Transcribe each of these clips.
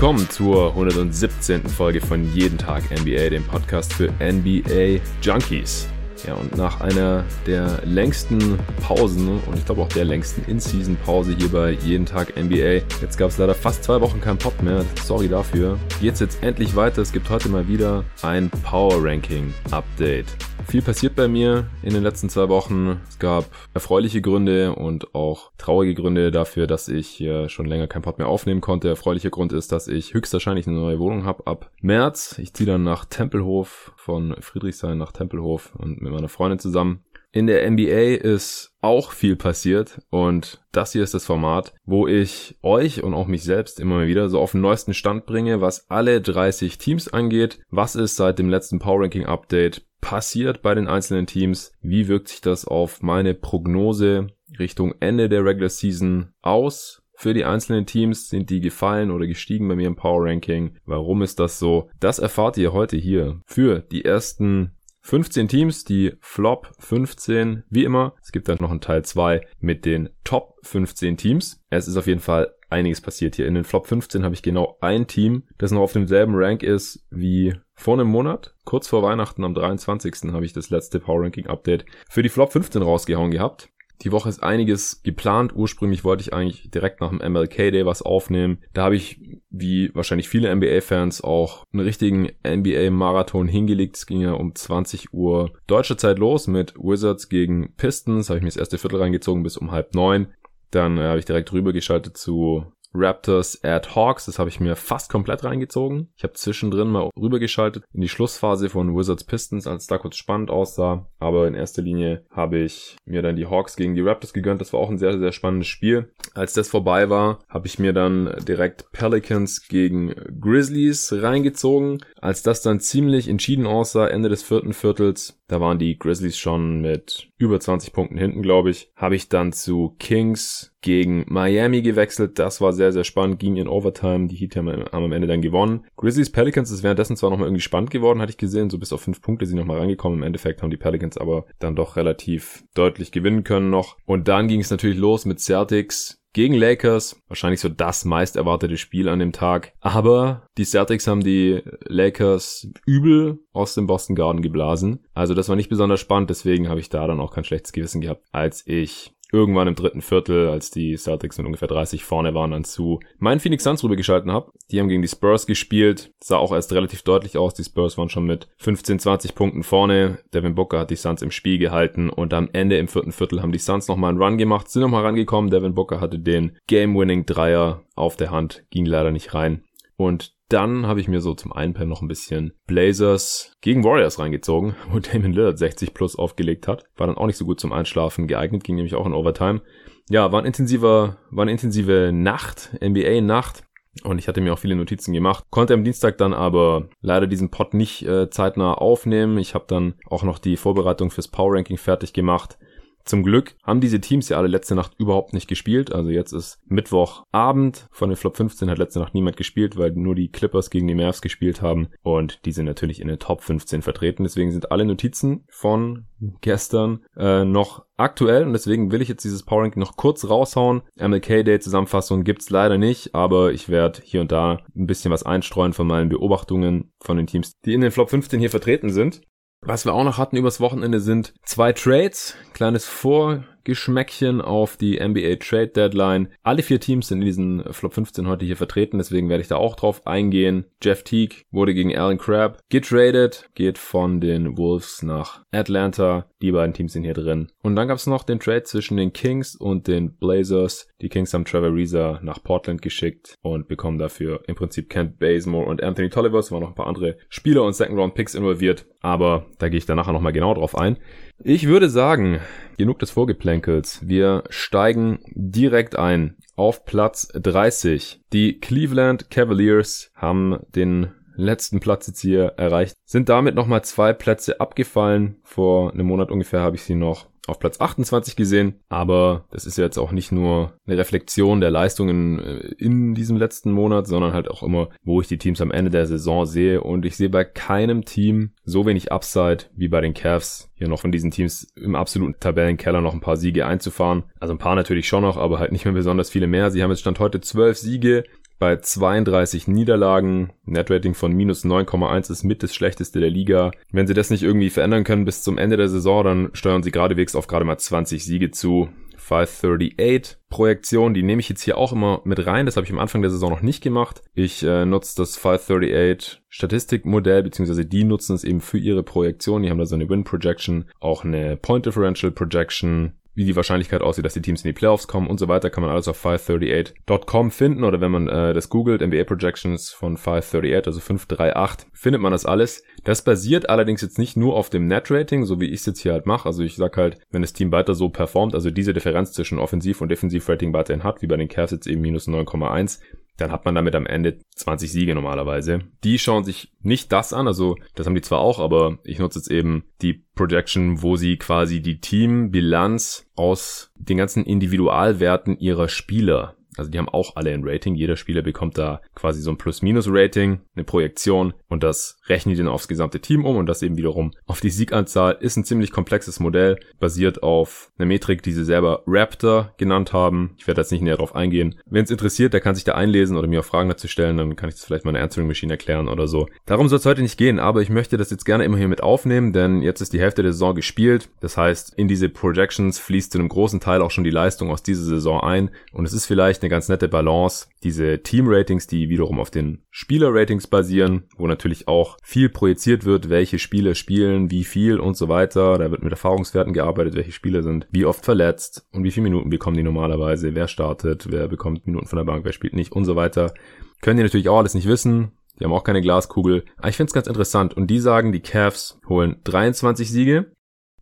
willkommen zur 117. Folge von Jeden Tag NBA, dem Podcast für NBA Junkies. Ja, und nach einer der längsten Pausen und ich glaube auch der längsten In-Season-Pause hier bei Jeden Tag NBA, jetzt gab es leider fast zwei Wochen keinen Pod mehr, sorry dafür, geht's jetzt endlich weiter. Es gibt heute mal wieder ein Power Ranking Update. Viel passiert bei mir in den letzten zwei Wochen. Es gab erfreuliche Gründe und auch traurige Gründe dafür, dass ich hier schon länger kein Pod mehr aufnehmen konnte. Erfreulicher Grund ist, dass ich höchstwahrscheinlich eine neue Wohnung habe ab März. Ich ziehe dann nach Tempelhof, von Friedrichshain nach Tempelhof und mit meiner Freundin zusammen. In der NBA ist auch viel passiert und das hier ist das Format, wo ich euch und auch mich selbst immer wieder so auf den neuesten Stand bringe, was alle 30 Teams angeht. Was ist seit dem letzten Power Ranking Update passiert bei den einzelnen Teams? Wie wirkt sich das auf meine Prognose Richtung Ende der Regular Season aus? Für die einzelnen Teams sind die gefallen oder gestiegen bei mir im Power Ranking. Warum ist das so? Das erfahrt ihr heute hier für die ersten 15 Teams, die Flop 15, wie immer. Es gibt dann noch einen Teil 2 mit den Top 15 Teams. Es ist auf jeden Fall einiges passiert hier. In den Flop 15 habe ich genau ein Team, das noch auf demselben Rank ist wie vor einem Monat. Kurz vor Weihnachten am 23. habe ich das letzte Power Ranking Update für die Flop 15 rausgehauen gehabt. Die Woche ist einiges geplant. Ursprünglich wollte ich eigentlich direkt nach dem MLK Day was aufnehmen. Da habe ich, wie wahrscheinlich viele NBA-Fans, auch einen richtigen NBA-Marathon hingelegt. Es ging ja um 20 Uhr deutscher Zeit los mit Wizards gegen Pistons. Habe ich mir das erste Viertel reingezogen bis um halb neun. Dann äh, habe ich direkt rübergeschaltet zu Raptors at Hawks, das habe ich mir fast komplett reingezogen. Ich habe zwischendrin mal rübergeschaltet in die Schlussphase von Wizards Pistons, als da kurz spannend aussah. Aber in erster Linie habe ich mir dann die Hawks gegen die Raptors gegönnt. Das war auch ein sehr, sehr spannendes Spiel. Als das vorbei war, habe ich mir dann direkt Pelicans gegen Grizzlies reingezogen. Als das dann ziemlich entschieden aussah, Ende des vierten Viertels, da waren die Grizzlies schon mit über 20 Punkten hinten, glaube ich, habe ich dann zu Kings gegen Miami gewechselt. Das war sehr, sehr spannend, ging in Overtime. Die Heat haben, am Ende dann gewonnen. Grizzlies Pelicans ist währenddessen zwar nochmal irgendwie spannend geworden, hatte ich gesehen. So bis auf fünf Punkte sind nochmal reingekommen. Im Endeffekt haben die Pelicans aber dann doch relativ deutlich gewinnen können noch. Und dann ging es natürlich los mit Celtics gegen Lakers. Wahrscheinlich so das meist erwartete Spiel an dem Tag. Aber die Celtics haben die Lakers übel aus dem Boston Garden geblasen. Also das war nicht besonders spannend. Deswegen habe ich da dann auch kein schlechtes Gewissen gehabt, als ich irgendwann im dritten Viertel, als die Celtics mit ungefähr 30 vorne waren, dann zu meinen Phoenix Suns rübergeschalten habe. Die haben gegen die Spurs gespielt, sah auch erst relativ deutlich aus. Die Spurs waren schon mit 15, 20 Punkten vorne. Devin Booker hat die Suns im Spiel gehalten und am Ende im vierten Viertel haben die Suns nochmal einen Run gemacht, sind nochmal rangekommen. Devin Booker hatte den Game-Winning-Dreier auf der Hand, ging leider nicht rein. Und dann habe ich mir so zum Einpennen noch ein bisschen Blazers gegen Warriors reingezogen, wo Damon Lillard 60 plus aufgelegt hat. War dann auch nicht so gut zum Einschlafen geeignet, ging nämlich auch in Overtime. Ja, war ein intensiver, war eine intensive Nacht, NBA-Nacht. Und ich hatte mir auch viele Notizen gemacht. Konnte am Dienstag dann aber leider diesen Pod nicht äh, zeitnah aufnehmen. Ich habe dann auch noch die Vorbereitung fürs Power Ranking fertig gemacht. Zum Glück haben diese Teams ja alle letzte Nacht überhaupt nicht gespielt. Also jetzt ist Mittwochabend. Von den Flop 15 hat letzte Nacht niemand gespielt, weil nur die Clippers gegen die Mavs gespielt haben. Und die sind natürlich in den Top 15 vertreten. Deswegen sind alle Notizen von gestern äh, noch aktuell. Und deswegen will ich jetzt dieses Power Ranking noch kurz raushauen. MLK Day Zusammenfassung gibt's leider nicht. Aber ich werde hier und da ein bisschen was einstreuen von meinen Beobachtungen von den Teams, die in den Flop 15 hier vertreten sind. Was wir auch noch hatten übers Wochenende sind zwei Trades, kleines Vorgeschmäckchen auf die NBA Trade Deadline. Alle vier Teams sind in diesen Flop 15 heute hier vertreten, deswegen werde ich da auch drauf eingehen. Jeff Teague wurde gegen Alan Crabb getradet, geht von den Wolves nach Atlanta. Die beiden Teams sind hier drin. Und dann gab es noch den Trade zwischen den Kings und den Blazers. Die Kings haben Trevor Reza nach Portland geschickt und bekommen dafür im Prinzip Kent Bazemore und Anthony Tolliver. Es waren noch ein paar andere Spieler und Second Round Picks involviert, aber da gehe ich dann nachher nochmal genau drauf ein. Ich würde sagen, genug des Vorgeplänkels. Wir steigen direkt ein auf Platz 30. Die Cleveland Cavaliers haben den letzten Platz jetzt hier erreicht, sind damit nochmal zwei Plätze abgefallen. Vor einem Monat ungefähr habe ich sie noch auf Platz 28 gesehen, aber das ist jetzt auch nicht nur eine Reflexion der Leistungen äh, in diesem letzten Monat, sondern halt auch immer, wo ich die Teams am Ende der Saison sehe und ich sehe bei keinem Team so wenig Upside wie bei den Cavs, hier noch von diesen Teams im absoluten Tabellenkeller noch ein paar Siege einzufahren. Also ein paar natürlich schon noch, aber halt nicht mehr besonders viele mehr. Sie haben jetzt Stand heute zwölf Siege, bei 32 Niederlagen. Netrating von minus 9,1 ist mit das schlechteste der Liga. Wenn sie das nicht irgendwie verändern können bis zum Ende der Saison, dann steuern sie geradewegs auf gerade mal 20 Siege zu. 538 Projektion, die nehme ich jetzt hier auch immer mit rein. Das habe ich am Anfang der Saison noch nicht gemacht. Ich äh, nutze das 538 Statistikmodell, beziehungsweise die nutzen es eben für ihre Projektion. Die haben da so eine Win Projection, auch eine Point Differential Projection, wie die Wahrscheinlichkeit aussieht, dass die Teams in die Playoffs kommen und so weiter, kann man alles auf 538.com finden oder wenn man äh, das googelt, NBA Projections von 538, also 538, findet man das alles. Das basiert allerdings jetzt nicht nur auf dem Net Rating, so wie ich es jetzt hier halt mache. Also ich sag halt, wenn das Team weiter so performt, also diese Differenz zwischen Offensiv- und Defensiv-Rating weiterhin hat, wie bei den Cavs jetzt eben minus 9,1, dann hat man damit am Ende 20 Siege normalerweise. Die schauen sich nicht das an, also das haben die zwar auch, aber ich nutze jetzt eben die Projection, wo sie quasi die Teambilanz aus den ganzen Individualwerten ihrer Spieler also die haben auch alle ein Rating. Jeder Spieler bekommt da quasi so ein Plus-Minus-Rating, eine Projektion und das rechnen die dann aufs gesamte Team um und das eben wiederum auf die Sieganzahl. Ist ein ziemlich komplexes Modell, basiert auf einer Metrik, die sie selber Raptor genannt haben. Ich werde jetzt nicht näher darauf eingehen. Wenn es interessiert, der kann sich da einlesen oder mir auch Fragen dazu stellen, dann kann ich das vielleicht mal einer Answering Machine erklären oder so. Darum soll es heute nicht gehen, aber ich möchte das jetzt gerne immer hier mit aufnehmen, denn jetzt ist die Hälfte der Saison gespielt. Das heißt, in diese Projections fließt zu einem großen Teil auch schon die Leistung aus dieser Saison ein und es ist vielleicht eine ganz nette Balance. Diese Team-Ratings, die wiederum auf den Spieler-Ratings basieren, wo natürlich auch viel projiziert wird, welche Spieler spielen, wie viel und so weiter. Da wird mit Erfahrungswerten gearbeitet, welche Spieler sind wie oft verletzt und wie viele Minuten bekommen die normalerweise, wer startet, wer bekommt Minuten von der Bank, wer spielt nicht und so weiter. Können die natürlich auch alles nicht wissen. Die haben auch keine Glaskugel. Aber ich finde es ganz interessant. Und die sagen, die Cavs holen 23 Siege.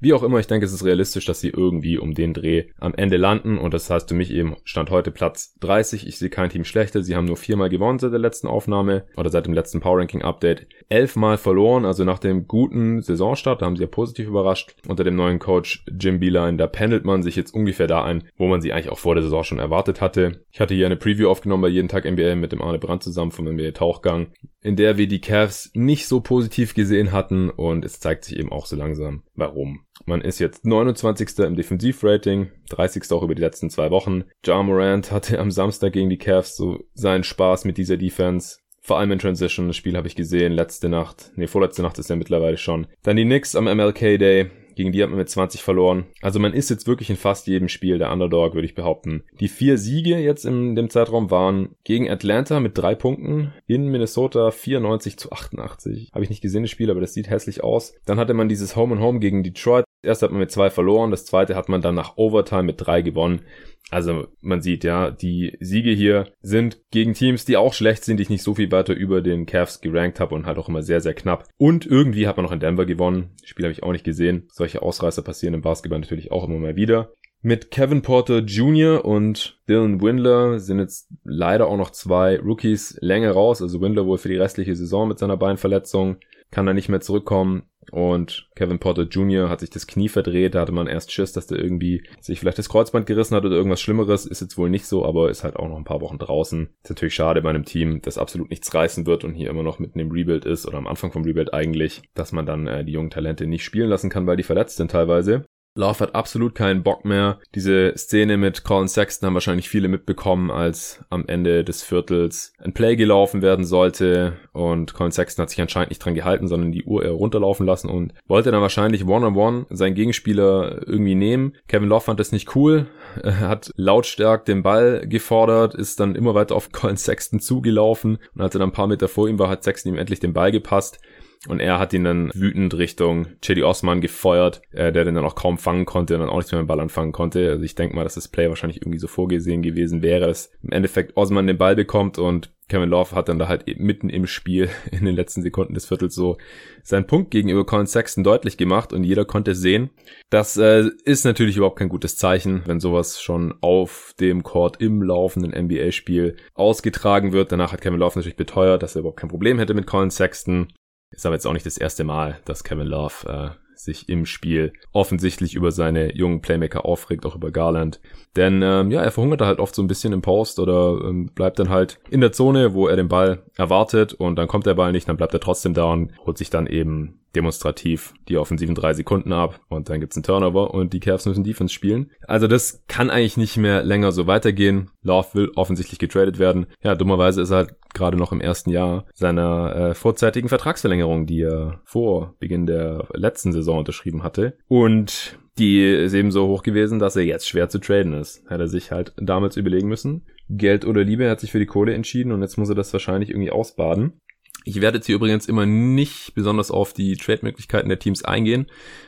Wie auch immer, ich denke, es ist realistisch, dass sie irgendwie um den Dreh am Ende landen und das heißt für mich eben Stand heute Platz 30. Ich sehe kein Team schlechter. Sie haben nur viermal gewonnen seit der letzten Aufnahme oder seit dem letzten Power Ranking Update. Elfmal verloren, also nach dem guten Saisonstart, da haben sie ja positiv überrascht. Unter dem neuen Coach Jim Beeline, da pendelt man sich jetzt ungefähr da ein, wo man sie eigentlich auch vor der Saison schon erwartet hatte. Ich hatte hier eine Preview aufgenommen bei Jeden Tag NBA mit dem Arne Brandt zusammen vom NBA Tauchgang, in der wir die Cavs nicht so positiv gesehen hatten und es zeigt sich eben auch so langsam, warum. Man ist jetzt 29. im Defensivrating, 30. auch über die letzten zwei Wochen. Ja Morant hatte am Samstag gegen die Cavs so seinen Spaß mit dieser Defense. Vor allem in Transition, das Spiel habe ich gesehen, letzte Nacht, nee, vorletzte Nacht ist ja mittlerweile schon. Dann die Knicks am MLK Day, gegen die hat man mit 20 verloren. Also man ist jetzt wirklich in fast jedem Spiel der Underdog, würde ich behaupten. Die vier Siege jetzt in dem Zeitraum waren gegen Atlanta mit drei Punkten, in Minnesota 94 zu 88. Habe ich nicht gesehen, das Spiel, aber das sieht hässlich aus. Dann hatte man dieses Home and Home gegen Detroit. Das erste hat man mit zwei verloren, das zweite hat man dann nach Overtime mit drei gewonnen. Also man sieht ja, die Siege hier sind gegen Teams, die auch schlecht sind, die ich nicht so viel weiter über den Cavs gerankt habe und halt auch immer sehr, sehr knapp. Und irgendwie hat man noch in Denver gewonnen. Das Spiel habe ich auch nicht gesehen. Solche Ausreißer passieren im Basketball natürlich auch immer mal wieder. Mit Kevin Porter Jr. und Dylan Windler sind jetzt leider auch noch zwei Rookies länger raus. Also Windler wohl für die restliche Saison mit seiner Beinverletzung kann er nicht mehr zurückkommen. Und Kevin Porter Jr. hat sich das Knie verdreht. Da hatte man erst Schiss, dass der irgendwie sich vielleicht das Kreuzband gerissen hat oder irgendwas Schlimmeres. Ist jetzt wohl nicht so, aber ist halt auch noch ein paar Wochen draußen. Ist natürlich schade bei einem Team, das absolut nichts reißen wird und hier immer noch mitten im Rebuild ist oder am Anfang vom Rebuild eigentlich, dass man dann äh, die jungen Talente nicht spielen lassen kann, weil die verletzt sind teilweise. Love hat absolut keinen Bock mehr. Diese Szene mit Colin Sexton haben wahrscheinlich viele mitbekommen, als am Ende des Viertels ein Play gelaufen werden sollte und Colin Sexton hat sich anscheinend nicht dran gehalten, sondern die Uhr runterlaufen lassen und wollte dann wahrscheinlich One-on-One -on -one seinen Gegenspieler irgendwie nehmen. Kevin Love fand das nicht cool, er hat lautstark den Ball gefordert, ist dann immer weiter auf Colin Sexton zugelaufen und als er dann ein paar Meter vor ihm war, hat Sexton ihm endlich den Ball gepasst und er hat ihn dann wütend Richtung Chedi Osman gefeuert, äh, der den dann auch kaum fangen konnte und dann auch nichts mehr dem Ball anfangen konnte. Also ich denke mal, dass das Play wahrscheinlich irgendwie so vorgesehen gewesen wäre, dass im Endeffekt Osman den Ball bekommt und Kevin Love hat dann da halt mitten im Spiel in den letzten Sekunden des Viertels so seinen Punkt gegenüber Colin Sexton deutlich gemacht und jeder konnte sehen. Das äh, ist natürlich überhaupt kein gutes Zeichen, wenn sowas schon auf dem Court im laufenden NBA-Spiel ausgetragen wird. Danach hat Kevin Love natürlich beteuert, dass er überhaupt kein Problem hätte mit Colin Sexton. Ist aber jetzt auch nicht das erste Mal, dass Kevin Love äh, sich im Spiel offensichtlich über seine jungen Playmaker aufregt, auch über Garland. Denn ähm, ja, er verhungert halt oft so ein bisschen im Post oder ähm, bleibt dann halt in der Zone, wo er den Ball erwartet und dann kommt der Ball nicht, dann bleibt er trotzdem da und holt sich dann eben demonstrativ die offensiven drei Sekunden ab und dann gibt's einen Turnover und die Cavs müssen Defense spielen. Also das kann eigentlich nicht mehr länger so weitergehen. Love will offensichtlich getradet werden. Ja, dummerweise ist er halt gerade noch im ersten Jahr seiner äh, vorzeitigen Vertragsverlängerung, die er vor Beginn der letzten Saison unterschrieben hatte. Und die ist eben so hoch gewesen, dass er jetzt schwer zu traden ist. Hat er sich halt damals überlegen müssen. Geld oder Liebe, er hat sich für die Kohle entschieden und jetzt muss er das wahrscheinlich irgendwie ausbaden. Ich werde jetzt hier übrigens immer nicht besonders auf die Trade-Möglichkeiten der Teams eingehen,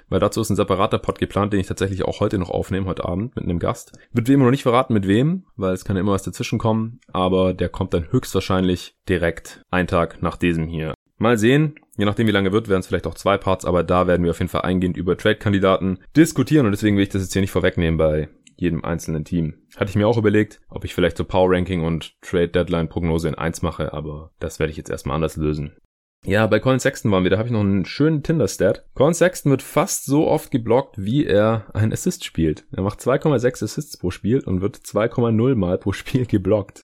weil dazu ist ein separater Pod geplant, den ich tatsächlich auch heute noch aufnehme, heute Abend mit einem Gast. Wird wie immer noch nicht verraten, mit wem, weil es kann ja immer was dazwischen kommen, aber der kommt dann höchstwahrscheinlich direkt einen Tag nach diesem hier. Mal sehen, je nachdem wie lange wird, werden es vielleicht auch zwei Parts, aber da werden wir auf jeden Fall eingehend über Trade-Kandidaten diskutieren und deswegen will ich das jetzt hier nicht vorwegnehmen bei jedem einzelnen Team. Hatte ich mir auch überlegt, ob ich vielleicht so Power Ranking und Trade Deadline Prognose in eins mache, aber das werde ich jetzt erstmal anders lösen. Ja, bei Colin Sexton waren wir, da habe ich noch einen schönen Tinder-Stat. Colin Sexton wird fast so oft geblockt, wie er einen Assist spielt. Er macht 2,6 Assists pro Spiel und wird 2,0 mal pro Spiel geblockt.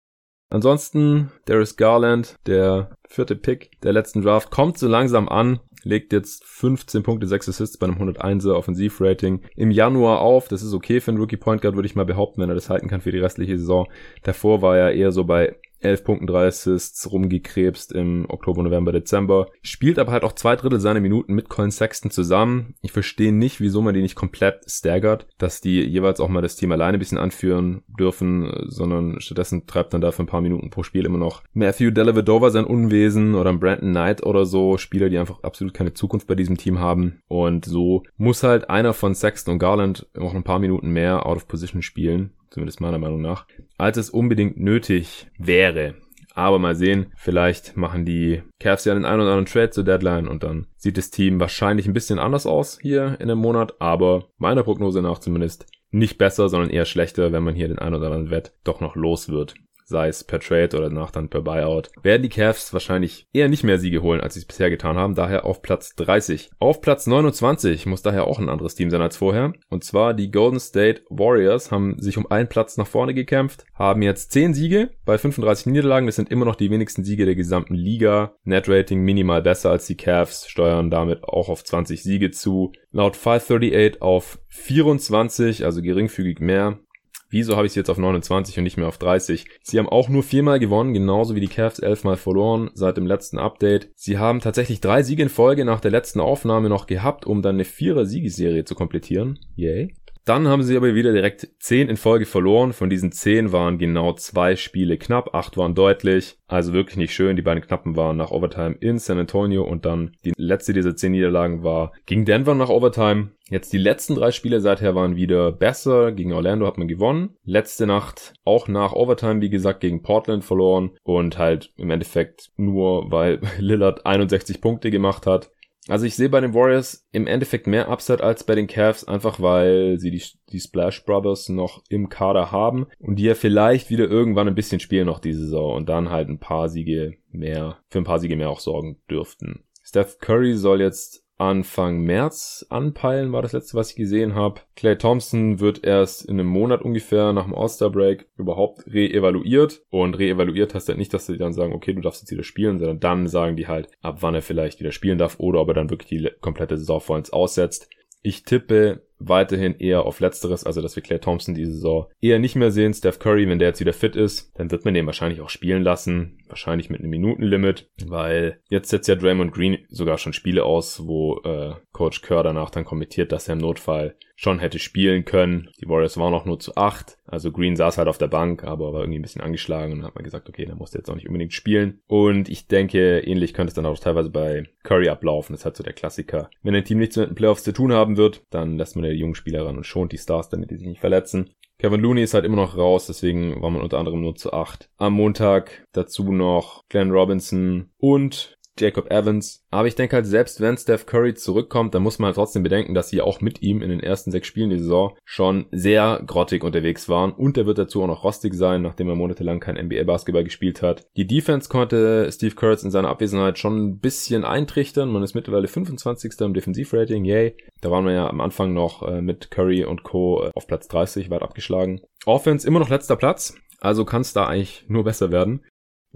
Ansonsten, Darius Garland, der vierte Pick der letzten Draft, kommt so langsam an legt jetzt 15 Punkte, 6 Assists bei einem 101er Offensivrating im Januar auf. Das ist okay für einen Rookie Point Guard, würde ich mal behaupten, wenn er das halten kann für die restliche Saison. Davor war er eher so bei 11 Punkten, 3 Assists rumgekrebst im Oktober, November, Dezember. Spielt aber halt auch zwei Drittel seiner Minuten mit Colin Sexton zusammen. Ich verstehe nicht, wieso man die nicht komplett staggert, dass die jeweils auch mal das Team alleine ein bisschen anführen dürfen, sondern stattdessen treibt dann da für ein paar Minuten pro Spiel immer noch Matthew Dellavedova sein Unwesen oder Brandon Knight oder so. Spieler, die einfach absolut keine Zukunft bei diesem Team haben. Und so muss halt einer von Sexton und Garland noch ein paar Minuten mehr out of position spielen zumindest meiner Meinung nach, als es unbedingt nötig wäre. Aber mal sehen, vielleicht machen die Cavs ja den einen oder anderen Trade zur Deadline und dann sieht das Team wahrscheinlich ein bisschen anders aus hier in dem Monat, aber meiner Prognose nach zumindest nicht besser, sondern eher schlechter, wenn man hier den einen oder anderen Wett doch noch los wird sei es per Trade oder danach dann per Buyout, werden die Cavs wahrscheinlich eher nicht mehr Siege holen, als sie es bisher getan haben, daher auf Platz 30. Auf Platz 29 muss daher auch ein anderes Team sein als vorher, und zwar die Golden State Warriors haben sich um einen Platz nach vorne gekämpft, haben jetzt 10 Siege bei 35 Niederlagen, das sind immer noch die wenigsten Siege der gesamten Liga, Net Rating minimal besser als die Cavs, steuern damit auch auf 20 Siege zu, laut 538 auf 24, also geringfügig mehr. Wieso habe ich sie jetzt auf 29 und nicht mehr auf 30? Sie haben auch nur viermal gewonnen, genauso wie die Cavs elfmal verloren seit dem letzten Update. Sie haben tatsächlich drei Siege in Folge nach der letzten Aufnahme noch gehabt, um dann eine Vierer-Siegesserie zu komplettieren. Yay. Dann haben sie aber wieder direkt 10 in Folge verloren. Von diesen 10 waren genau zwei Spiele knapp, 8 waren deutlich. Also wirklich nicht schön. Die beiden knappen waren nach Overtime in San Antonio und dann die letzte dieser 10 Niederlagen war gegen Denver nach Overtime. Jetzt die letzten drei Spiele seither waren wieder besser. Gegen Orlando hat man gewonnen. Letzte Nacht auch nach Overtime, wie gesagt, gegen Portland verloren. Und halt im Endeffekt nur, weil Lillard 61 Punkte gemacht hat. Also ich sehe bei den Warriors im Endeffekt mehr Upside als bei den Cavs, einfach weil sie die, die Splash Brothers noch im Kader haben und die ja vielleicht wieder irgendwann ein bisschen spielen noch diese Saison und dann halt ein paar Siege mehr, für ein paar Siege mehr auch sorgen dürften. Steph Curry soll jetzt Anfang März anpeilen, war das letzte, was ich gesehen habe. Clay Thompson wird erst in einem Monat ungefähr nach dem All-Star-Break überhaupt re-evaluiert. Und re-evaluiert heißt halt nicht, dass sie dann sagen, okay, du darfst jetzt wieder spielen, sondern dann sagen die halt, ab wann er vielleicht wieder spielen darf oder ob er dann wirklich die komplette Saison vollends aussetzt. Ich tippe weiterhin eher auf Letzteres, also dass wir Claire Thompson diese Saison eher nicht mehr sehen. Steph Curry, wenn der jetzt wieder fit ist, dann wird man den wahrscheinlich auch spielen lassen. Wahrscheinlich mit einem Minutenlimit, weil jetzt setzt ja Draymond Green sogar schon Spiele aus, wo äh, Coach Kerr danach dann kommentiert, dass er im Notfall schon hätte spielen können. Die Warriors waren auch nur zu acht. Also Green saß halt auf der Bank, aber war irgendwie ein bisschen angeschlagen und hat man gesagt, okay, dann musste jetzt auch nicht unbedingt spielen. Und ich denke, ähnlich könnte es dann auch teilweise bei Curry ablaufen. Das ist halt so der Klassiker. Wenn ein Team nichts mit den Playoffs zu tun haben wird, dann lässt man die jungen Spieler ran und schont die Stars, damit die sich nicht verletzen. Kevin Looney ist halt immer noch raus, deswegen war man unter anderem nur zu acht. Am Montag dazu noch Glenn Robinson und Jacob Evans. Aber ich denke halt, selbst wenn Steph Curry zurückkommt, dann muss man halt trotzdem bedenken, dass sie auch mit ihm in den ersten sechs Spielen der Saison schon sehr grottig unterwegs waren. Und er wird dazu auch noch rostig sein, nachdem er monatelang kein NBA-Basketball gespielt hat. Die Defense konnte Steve Kurtz in seiner Abwesenheit schon ein bisschen eintrichtern. Man ist mittlerweile 25. im Defensivrating, yay. Da waren wir ja am Anfang noch äh, mit Curry und Co. Äh, auf Platz 30 weit abgeschlagen. Offense immer noch letzter Platz. Also kann es da eigentlich nur besser werden.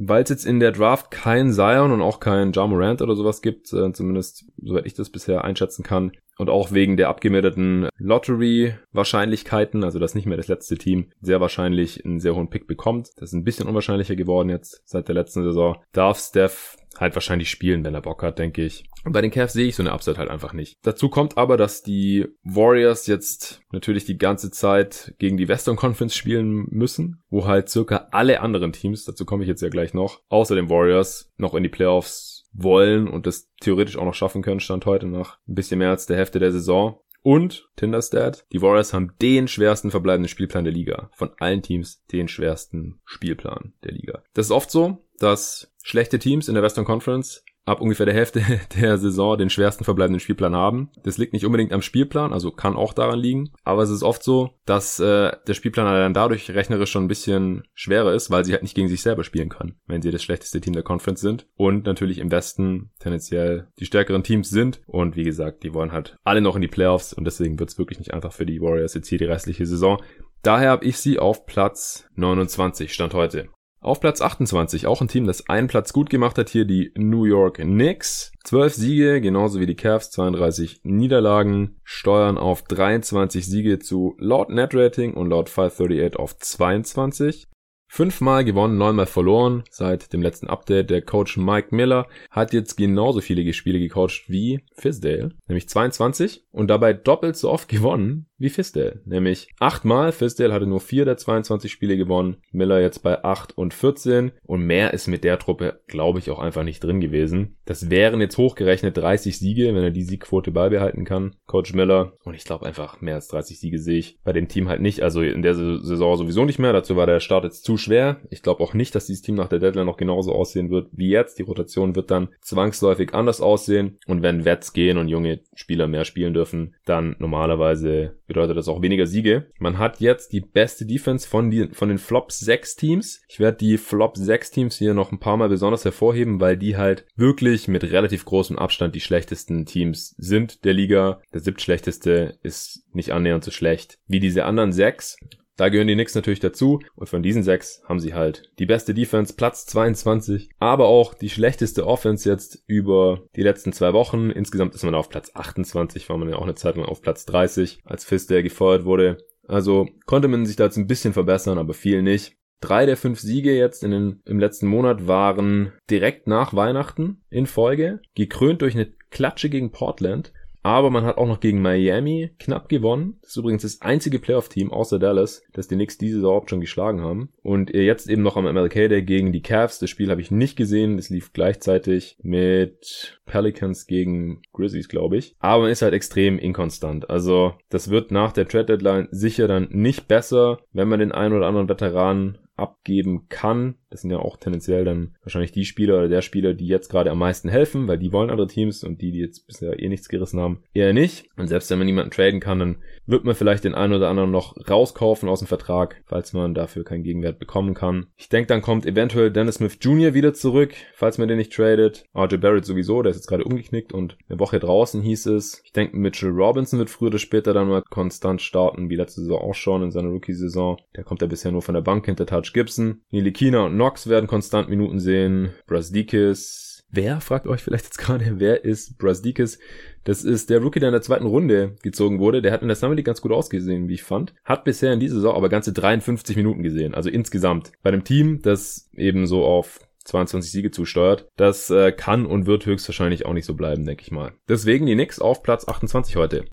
Weil es jetzt in der Draft kein Zion und auch kein Ja oder sowas gibt, äh, zumindest soweit ich das bisher einschätzen kann, und auch wegen der abgemilderten Lottery-Wahrscheinlichkeiten, also dass nicht mehr das letzte Team sehr wahrscheinlich einen sehr hohen Pick bekommt. Das ist ein bisschen unwahrscheinlicher geworden jetzt seit der letzten Saison. Darf Steph halt wahrscheinlich spielen, wenn er Bock hat, denke ich. Und bei den Cavs sehe ich so eine Upside halt einfach nicht. Dazu kommt aber, dass die Warriors jetzt natürlich die ganze Zeit gegen die Western Conference spielen müssen, wo halt circa alle anderen Teams, dazu komme ich jetzt ja gleich noch, außer den Warriors noch in die Playoffs wollen und das theoretisch auch noch schaffen können, stand heute nach ein bisschen mehr als der Hälfte der Saison. Und Tinderstat, die Warriors haben den schwersten verbleibenden Spielplan der Liga. Von allen Teams den schwersten Spielplan der Liga. Das ist oft so, dass schlechte Teams in der Western Conference ab ungefähr der Hälfte der Saison den schwersten verbleibenden Spielplan haben. Das liegt nicht unbedingt am Spielplan, also kann auch daran liegen. Aber es ist oft so, dass äh, der Spielplan dann dadurch rechnerisch schon ein bisschen schwerer ist, weil sie halt nicht gegen sich selber spielen können, wenn sie das schlechteste Team der Conference sind. Und natürlich im Westen tendenziell die stärkeren Teams sind. Und wie gesagt, die wollen halt alle noch in die Playoffs und deswegen wird es wirklich nicht einfach für die Warriors jetzt hier die restliche Saison. Daher habe ich sie auf Platz 29 Stand heute. Auf Platz 28 auch ein Team, das einen Platz gut gemacht hat, hier die New York Knicks. 12 Siege, genauso wie die Cavs, 32 Niederlagen, steuern auf 23 Siege zu laut Net Rating und laut 538 auf 22. Fünfmal gewonnen, neunmal verloren seit dem letzten Update. Der Coach Mike Miller hat jetzt genauso viele Spiele gecoacht wie Fisdale, nämlich 22 und dabei doppelt so oft gewonnen wie Fisdale, nämlich achtmal. Fisdale hatte nur vier der 22 Spiele gewonnen, Miller jetzt bei 8 und 14 und mehr ist mit der Truppe, glaube ich, auch einfach nicht drin gewesen. Das wären jetzt hochgerechnet 30 Siege, wenn er die Siegquote beibehalten kann, Coach Miller. Und ich glaube einfach, mehr als 30 Siege sehe ich bei dem Team halt nicht. Also in der Saison sowieso nicht mehr. Dazu war der Start jetzt zu schwer. Ich glaube auch nicht, dass dieses Team nach der Deadline noch genauso aussehen wird wie jetzt. Die Rotation wird dann zwangsläufig anders aussehen. Und wenn Wets gehen und junge Spieler mehr spielen dürfen, dann normalerweise bedeutet das auch weniger Siege. Man hat jetzt die beste Defense von, die, von den Flop 6 Teams. Ich werde die Flop 6 Teams hier noch ein paar Mal besonders hervorheben, weil die halt wirklich mit relativ großem Abstand die schlechtesten Teams sind der Liga. Der siebtschlechteste ist nicht annähernd so schlecht wie diese anderen sechs. Da gehören die Knicks natürlich dazu und von diesen sechs haben sie halt die beste Defense, Platz 22, aber auch die schlechteste Offense jetzt über die letzten zwei Wochen. Insgesamt ist man auf Platz 28, war man ja auch eine Zeit lang auf Platz 30, als Fist der gefeuert wurde. Also konnte man sich da jetzt ein bisschen verbessern, aber viel nicht. Drei der fünf Siege jetzt in den, im letzten Monat waren direkt nach Weihnachten in Folge, gekrönt durch eine Klatsche gegen Portland. Aber man hat auch noch gegen Miami knapp gewonnen. Das ist übrigens das einzige Playoff-Team außer Dallas, das die Knicks diese Saison schon geschlagen haben. Und jetzt eben noch am MLK Day gegen die Cavs. Das Spiel habe ich nicht gesehen. Das lief gleichzeitig mit Pelicans gegen Grizzlies, glaube ich. Aber man ist halt extrem inkonstant. Also das wird nach der Trade Deadline sicher dann nicht besser, wenn man den einen oder anderen Veteranen abgeben kann. Das sind ja auch tendenziell dann wahrscheinlich die Spieler oder der Spieler, die jetzt gerade am meisten helfen, weil die wollen andere Teams und die, die jetzt bisher eh nichts gerissen haben, eher nicht. Und selbst wenn man niemanden traden kann, dann wird man vielleicht den einen oder anderen noch rauskaufen aus dem Vertrag, falls man dafür keinen Gegenwert bekommen kann. Ich denke, dann kommt eventuell Dennis Smith Jr. wieder zurück, falls man den nicht tradet. RJ Barrett sowieso, der ist jetzt gerade umgeknickt und eine Woche draußen hieß es. Ich denke, Mitchell Robinson wird früher oder später dann mal konstant starten, wie letzte Saison auch schon in seiner Rookie-Saison. Der kommt ja bisher nur von der Bank hinter Touch Gibson. Nilikina und Knox werden konstant Minuten sehen. Brasdikis. Wer, fragt euch vielleicht jetzt gerade, wer ist Brasdikis? Das ist der Rookie, der in der zweiten Runde gezogen wurde. Der hat in der Summer League ganz gut ausgesehen, wie ich fand. Hat bisher in dieser Saison aber ganze 53 Minuten gesehen. Also insgesamt. Bei einem Team, das eben so auf 22 Siege zusteuert. Das äh, kann und wird höchstwahrscheinlich auch nicht so bleiben, denke ich mal. Deswegen die Knicks auf Platz 28 heute.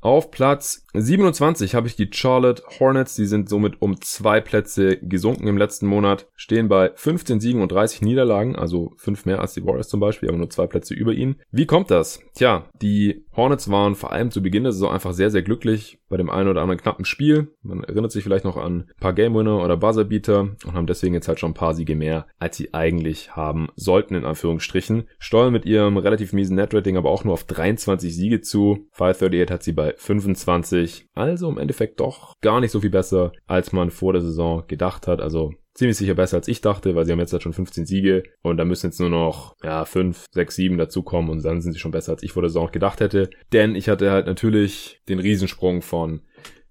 Auf Platz 27 habe ich die Charlotte Hornets. Die sind somit um zwei Plätze gesunken im letzten Monat. Stehen bei 15 Siegen und 30 Niederlagen, also fünf mehr als die Warriors zum Beispiel, aber nur zwei Plätze über ihnen. Wie kommt das? Tja, die Hornets waren vor allem zu Beginn der Saison einfach sehr, sehr glücklich bei dem einen oder anderen knappen Spiel. Man erinnert sich vielleicht noch an ein paar Game Winner oder Buzzerbeater und haben deswegen jetzt halt schon ein paar Siege mehr, als sie eigentlich haben sollten, in Anführungsstrichen. Steuern mit ihrem relativ miesen Netrating aber auch nur auf 23 Siege zu. 538 hat sie bei 25. Also im Endeffekt doch gar nicht so viel besser, als man vor der Saison gedacht hat. Also ziemlich sicher besser als ich dachte, weil sie haben jetzt halt schon 15 Siege und da müssen jetzt nur noch ja 5, 6, 7 dazukommen und dann sind sie schon besser als ich vor der Saison gedacht hätte. Denn ich hatte halt natürlich den Riesensprung von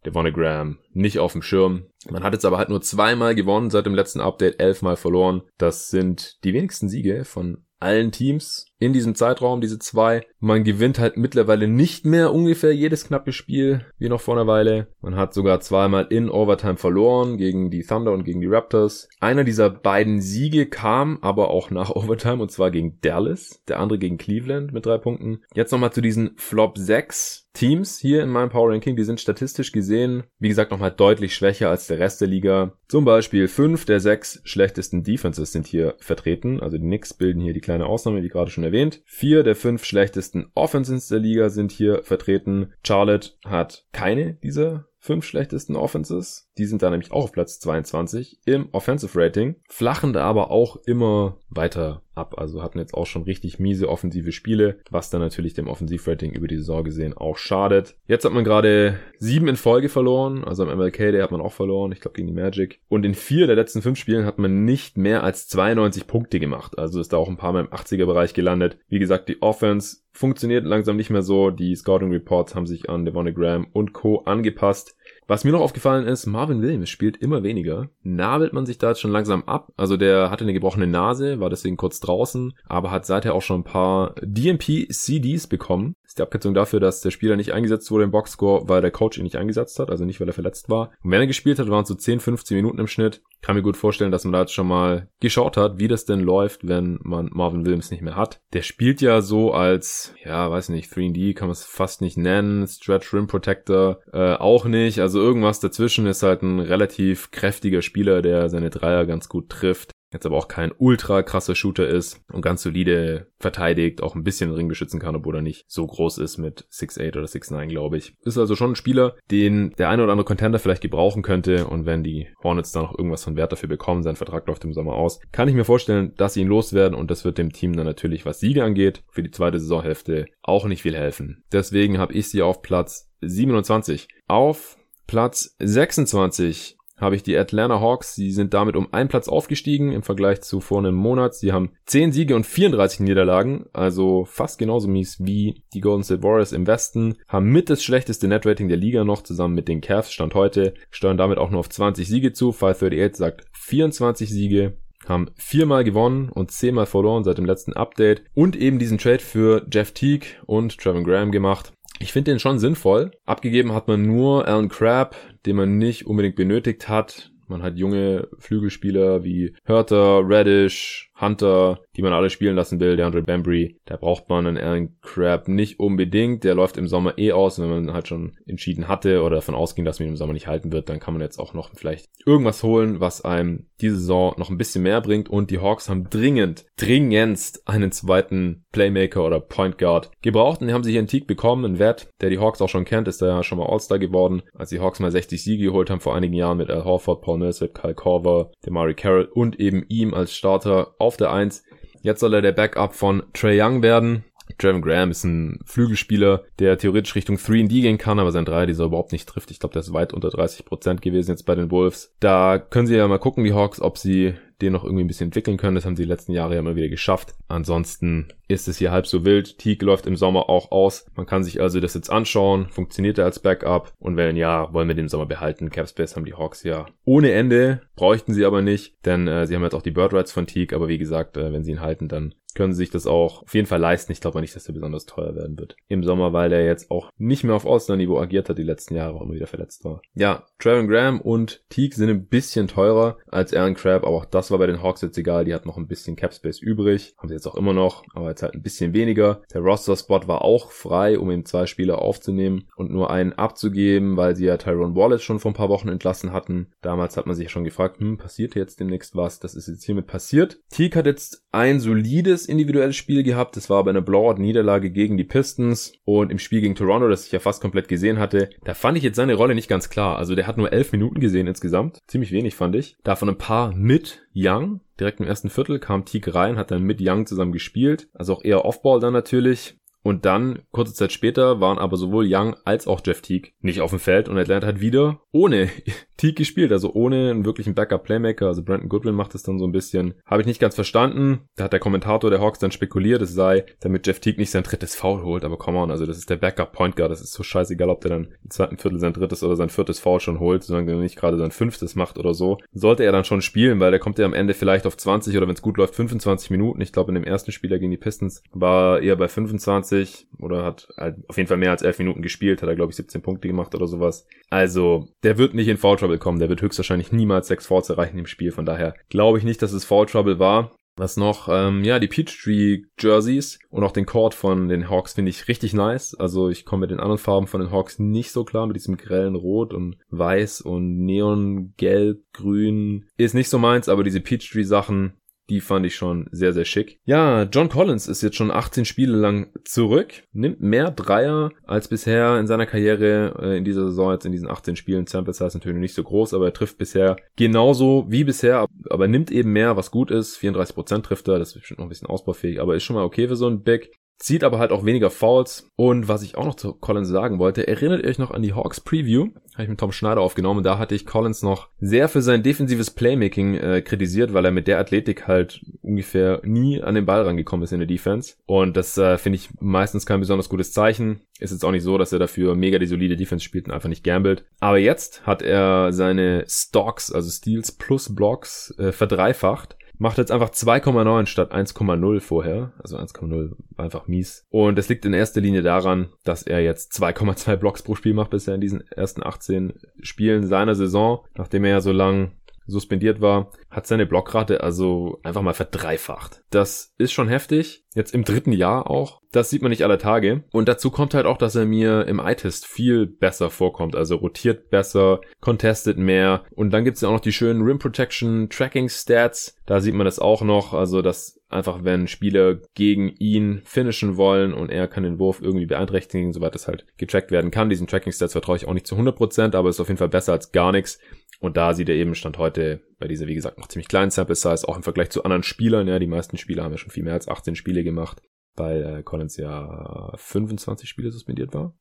Devonne Graham nicht auf dem Schirm. Man hat jetzt aber halt nur zweimal gewonnen seit dem letzten Update, elfmal verloren. Das sind die wenigsten Siege von allen Teams in diesem Zeitraum, diese zwei. Man gewinnt halt mittlerweile nicht mehr ungefähr jedes knappe Spiel, wie noch vor einer Weile. Man hat sogar zweimal in Overtime verloren gegen die Thunder und gegen die Raptors. Einer dieser beiden Siege kam aber auch nach Overtime und zwar gegen Dallas, der andere gegen Cleveland mit drei Punkten. Jetzt nochmal zu diesen Flop 6 Teams hier in meinem Power Ranking, die sind statistisch gesehen, wie gesagt, nochmal deutlich schwächer als der Rest der Liga. Zum Beispiel fünf der sechs schlechtesten Defenses sind hier vertreten. Also die Knicks bilden hier die kleine Ausnahme, wie gerade schon erwähnt. Vier der fünf schlechtesten Offenses der Liga sind hier vertreten. Charlotte hat keine dieser fünf schlechtesten Offenses. Die sind da nämlich auch auf Platz 22 im Offensive Rating, flachen da aber auch immer weiter ab. Also hatten jetzt auch schon richtig miese offensive Spiele, was dann natürlich dem Offensivrating über die Saison gesehen auch schadet. Jetzt hat man gerade sieben in Folge verloren, also am MLK Day hat man auch verloren, ich glaube gegen die Magic. Und in vier der letzten fünf Spielen hat man nicht mehr als 92 Punkte gemacht. Also ist da auch ein paar Mal im 80er Bereich gelandet. Wie gesagt, die Offense funktioniert langsam nicht mehr so. Die Scouting Reports haben sich an Devonne Graham und Co. angepasst. Was mir noch aufgefallen ist, Marvin Williams spielt immer weniger. Nabelt man sich da jetzt schon langsam ab. Also der hatte eine gebrochene Nase, war deswegen kurz draußen, aber hat seither auch schon ein paar DMP-CDs bekommen. Die Abkürzung dafür, dass der Spieler nicht eingesetzt wurde im Boxscore, weil der Coach ihn nicht eingesetzt hat, also nicht, weil er verletzt war. Und wenn er gespielt hat, waren es so 10, 15 Minuten im Schnitt. Kann mir gut vorstellen, dass man da jetzt schon mal geschaut hat, wie das denn läuft, wenn man Marvin Williams nicht mehr hat. Der spielt ja so als, ja, weiß nicht, 3D kann man es fast nicht nennen, Stretch Rim Protector äh, auch nicht. Also irgendwas dazwischen ist halt ein relativ kräftiger Spieler, der seine Dreier ganz gut trifft jetzt aber auch kein ultra krasser Shooter ist und ganz solide verteidigt, auch ein bisschen Ring beschützen kann, obwohl er nicht so groß ist mit 6'8 oder 6'9, glaube ich. Ist also schon ein Spieler, den der eine oder andere Contender vielleicht gebrauchen könnte und wenn die Hornets dann noch irgendwas von Wert dafür bekommen, sein Vertrag läuft im Sommer aus, kann ich mir vorstellen, dass sie ihn loswerden und das wird dem Team dann natürlich, was Siege angeht, für die zweite Saisonhälfte auch nicht viel helfen. Deswegen habe ich sie auf Platz 27. Auf Platz 26 habe ich die Atlanta Hawks. Sie sind damit um einen Platz aufgestiegen im Vergleich zu vor einem Monat. Sie haben 10 Siege und 34 Niederlagen, also fast genauso mies wie die Golden State Warriors im Westen. Haben mit das schlechteste Netrating der Liga noch, zusammen mit den Cavs, Stand heute. Steuern damit auch nur auf 20 Siege zu. 538 sagt 24 Siege haben viermal gewonnen und zehnmal verloren seit dem letzten Update und eben diesen Trade für Jeff Teague und Trevor Graham gemacht. Ich finde den schon sinnvoll. Abgegeben hat man nur Alan Crabb, den man nicht unbedingt benötigt hat. Man hat junge Flügelspieler wie Hurter, Radish, Hunter, die man alle spielen lassen will, der Andre Bambry, da braucht man einen Alan Crab nicht unbedingt. Der läuft im Sommer eh aus. wenn man halt schon entschieden hatte oder davon ausging, dass man ihn im Sommer nicht halten wird, dann kann man jetzt auch noch vielleicht irgendwas holen, was einem diese Saison noch ein bisschen mehr bringt. Und die Hawks haben dringend, dringendst einen zweiten Playmaker oder Point Guard gebraucht. Und die haben sich einen Teak bekommen, einen Wert, der die Hawks auch schon kennt, ist da ja schon mal All-Star geworden. Als die Hawks mal 60 Siege geholt haben vor einigen Jahren mit Al Horford, Paul Millsap, Kyle Korver, Demari Carroll und eben ihm als Starter auf der 1. Jetzt soll er der Backup von Trey Young werden. Trevor Graham ist ein Flügelspieler, der theoretisch Richtung 3D gehen kann, aber sein Dreier dieser überhaupt nicht trifft. Ich glaube, der ist weit unter 30% gewesen jetzt bei den Wolves. Da können sie ja mal gucken, die Hawks, ob sie den noch irgendwie ein bisschen entwickeln können. Das haben sie die letzten Jahre ja immer wieder geschafft. Ansonsten ist es hier halb so wild. Teague läuft im Sommer auch aus. Man kann sich also das jetzt anschauen. Funktioniert er als Backup? Und wenn ja, wollen wir den Sommer behalten. Capspace haben die Hawks ja ohne Ende. Bräuchten sie aber nicht, denn äh, sie haben jetzt auch die Bird Rights von Teague. Aber wie gesagt, äh, wenn sie ihn halten, dann können sie sich das auch auf jeden Fall leisten. Ich glaube nicht, dass er besonders teuer werden wird im Sommer, weil er jetzt auch nicht mehr auf All-Star-Niveau agiert hat, die letzten Jahre auch immer wieder verletzt war. Ja, Trevor Graham und Teague sind ein bisschen teurer als Aaron Crab, aber auch das war bei den Hawks jetzt egal. Die hatten noch ein bisschen Capspace übrig, haben sie jetzt auch immer noch, aber jetzt halt ein bisschen weniger. Der Roster-Spot war auch frei, um eben zwei Spieler aufzunehmen und nur einen abzugeben, weil sie ja Tyrone Wallace schon vor ein paar Wochen entlassen hatten. Damals hat man sich schon gefragt, hm, passiert jetzt demnächst was? Das ist jetzt hiermit passiert. Teague hat jetzt ein solides individuelles Spiel gehabt. Das war aber eine Blowout-Niederlage gegen die Pistons und im Spiel gegen Toronto, das ich ja fast komplett gesehen hatte, da fand ich jetzt seine Rolle nicht ganz klar. Also der hat nur elf Minuten gesehen insgesamt. Ziemlich wenig fand ich. Davon ein paar mit Young. Direkt im ersten Viertel kam Teague rein, hat dann mit Young zusammen gespielt. Also auch eher Offball dann natürlich. Und dann, kurze Zeit später, waren aber sowohl Young als auch Jeff Teague nicht auf dem Feld und Atlanta hat wieder ohne Teague gespielt, also ohne einen wirklichen Backup-Playmaker. Also Brandon Goodwin macht es dann so ein bisschen. Habe ich nicht ganz verstanden. Da hat der Kommentator der Hawks dann spekuliert, es sei, damit Jeff Teague nicht sein drittes Foul holt. Aber come on, also das ist der Backup-Point Guard. Das ist so scheißegal, ob der dann im zweiten Viertel sein drittes oder sein viertes Foul schon holt, er nicht gerade sein fünftes macht oder so. Sollte er dann schon spielen, weil der kommt ja am Ende vielleicht auf 20 oder wenn es gut läuft 25 Minuten. Ich glaube, in dem ersten Spieler gegen die Pistons war er bei 25 oder hat halt auf jeden Fall mehr als 11 Minuten gespielt, hat er glaube ich 17 Punkte gemacht oder sowas. Also, der wird nicht in Foul Trouble kommen. Der wird höchstwahrscheinlich niemals sechs Fouls erreichen im Spiel. Von daher glaube ich nicht, dass es Foul Trouble war. Was noch? Ähm, ja, die Peachtree Jerseys und auch den Court von den Hawks finde ich richtig nice. Also ich komme mit den anderen Farben von den Hawks nicht so klar, mit diesem grellen Rot und Weiß und Neongelb, Grün. Ist nicht so meins, aber diese Peachtree Sachen die fand ich schon sehr, sehr schick. Ja, John Collins ist jetzt schon 18 Spiele lang zurück, nimmt mehr Dreier als bisher in seiner Karriere äh, in dieser Saison, jetzt in diesen 18 Spielen. Sample Size natürlich nicht so groß, aber er trifft bisher genauso wie bisher, aber nimmt eben mehr, was gut ist. 34% trifft er, das ist bestimmt noch ein bisschen ausbaufähig, aber ist schon mal okay für so ein Big zieht aber halt auch weniger Fouls. Und was ich auch noch zu Collins sagen wollte, erinnert ihr euch noch an die Hawks Preview? Habe ich mit Tom Schneider aufgenommen. Da hatte ich Collins noch sehr für sein defensives Playmaking äh, kritisiert, weil er mit der Athletik halt ungefähr nie an den Ball rangekommen ist in der Defense. Und das äh, finde ich meistens kein besonders gutes Zeichen. Ist jetzt auch nicht so, dass er dafür mega die solide Defense spielt und einfach nicht gambelt. Aber jetzt hat er seine Stocks, also Steals plus Blocks, äh, verdreifacht macht jetzt einfach 2,9 statt 1,0 vorher. Also 1,0 einfach mies. Und das liegt in erster Linie daran, dass er jetzt 2,2 Blocks pro Spiel macht bisher in diesen ersten 18 Spielen seiner Saison, nachdem er ja so lang suspendiert war, hat seine Blockrate also einfach mal verdreifacht. Das ist schon heftig. Jetzt im dritten Jahr auch. Das sieht man nicht aller Tage. Und dazu kommt halt auch, dass er mir im Eye-Test viel besser vorkommt. Also rotiert besser, contestet mehr. Und dann gibt's ja auch noch die schönen Rim Protection Tracking Stats. Da sieht man das auch noch. Also, dass einfach, wenn Spieler gegen ihn finishen wollen und er kann den Wurf irgendwie beeinträchtigen, soweit das halt getrackt werden kann. Diesen Tracking Stats vertraue ich auch nicht zu 100%, aber ist auf jeden Fall besser als gar nichts. Und da sieht er eben Stand heute bei dieser, wie gesagt, noch ziemlich kleinen Sample Size, auch im Vergleich zu anderen Spielern, ja, die meisten Spieler haben ja schon viel mehr als 18 Spiele gemacht, weil äh, Collins ja 25 Spiele suspendiert war.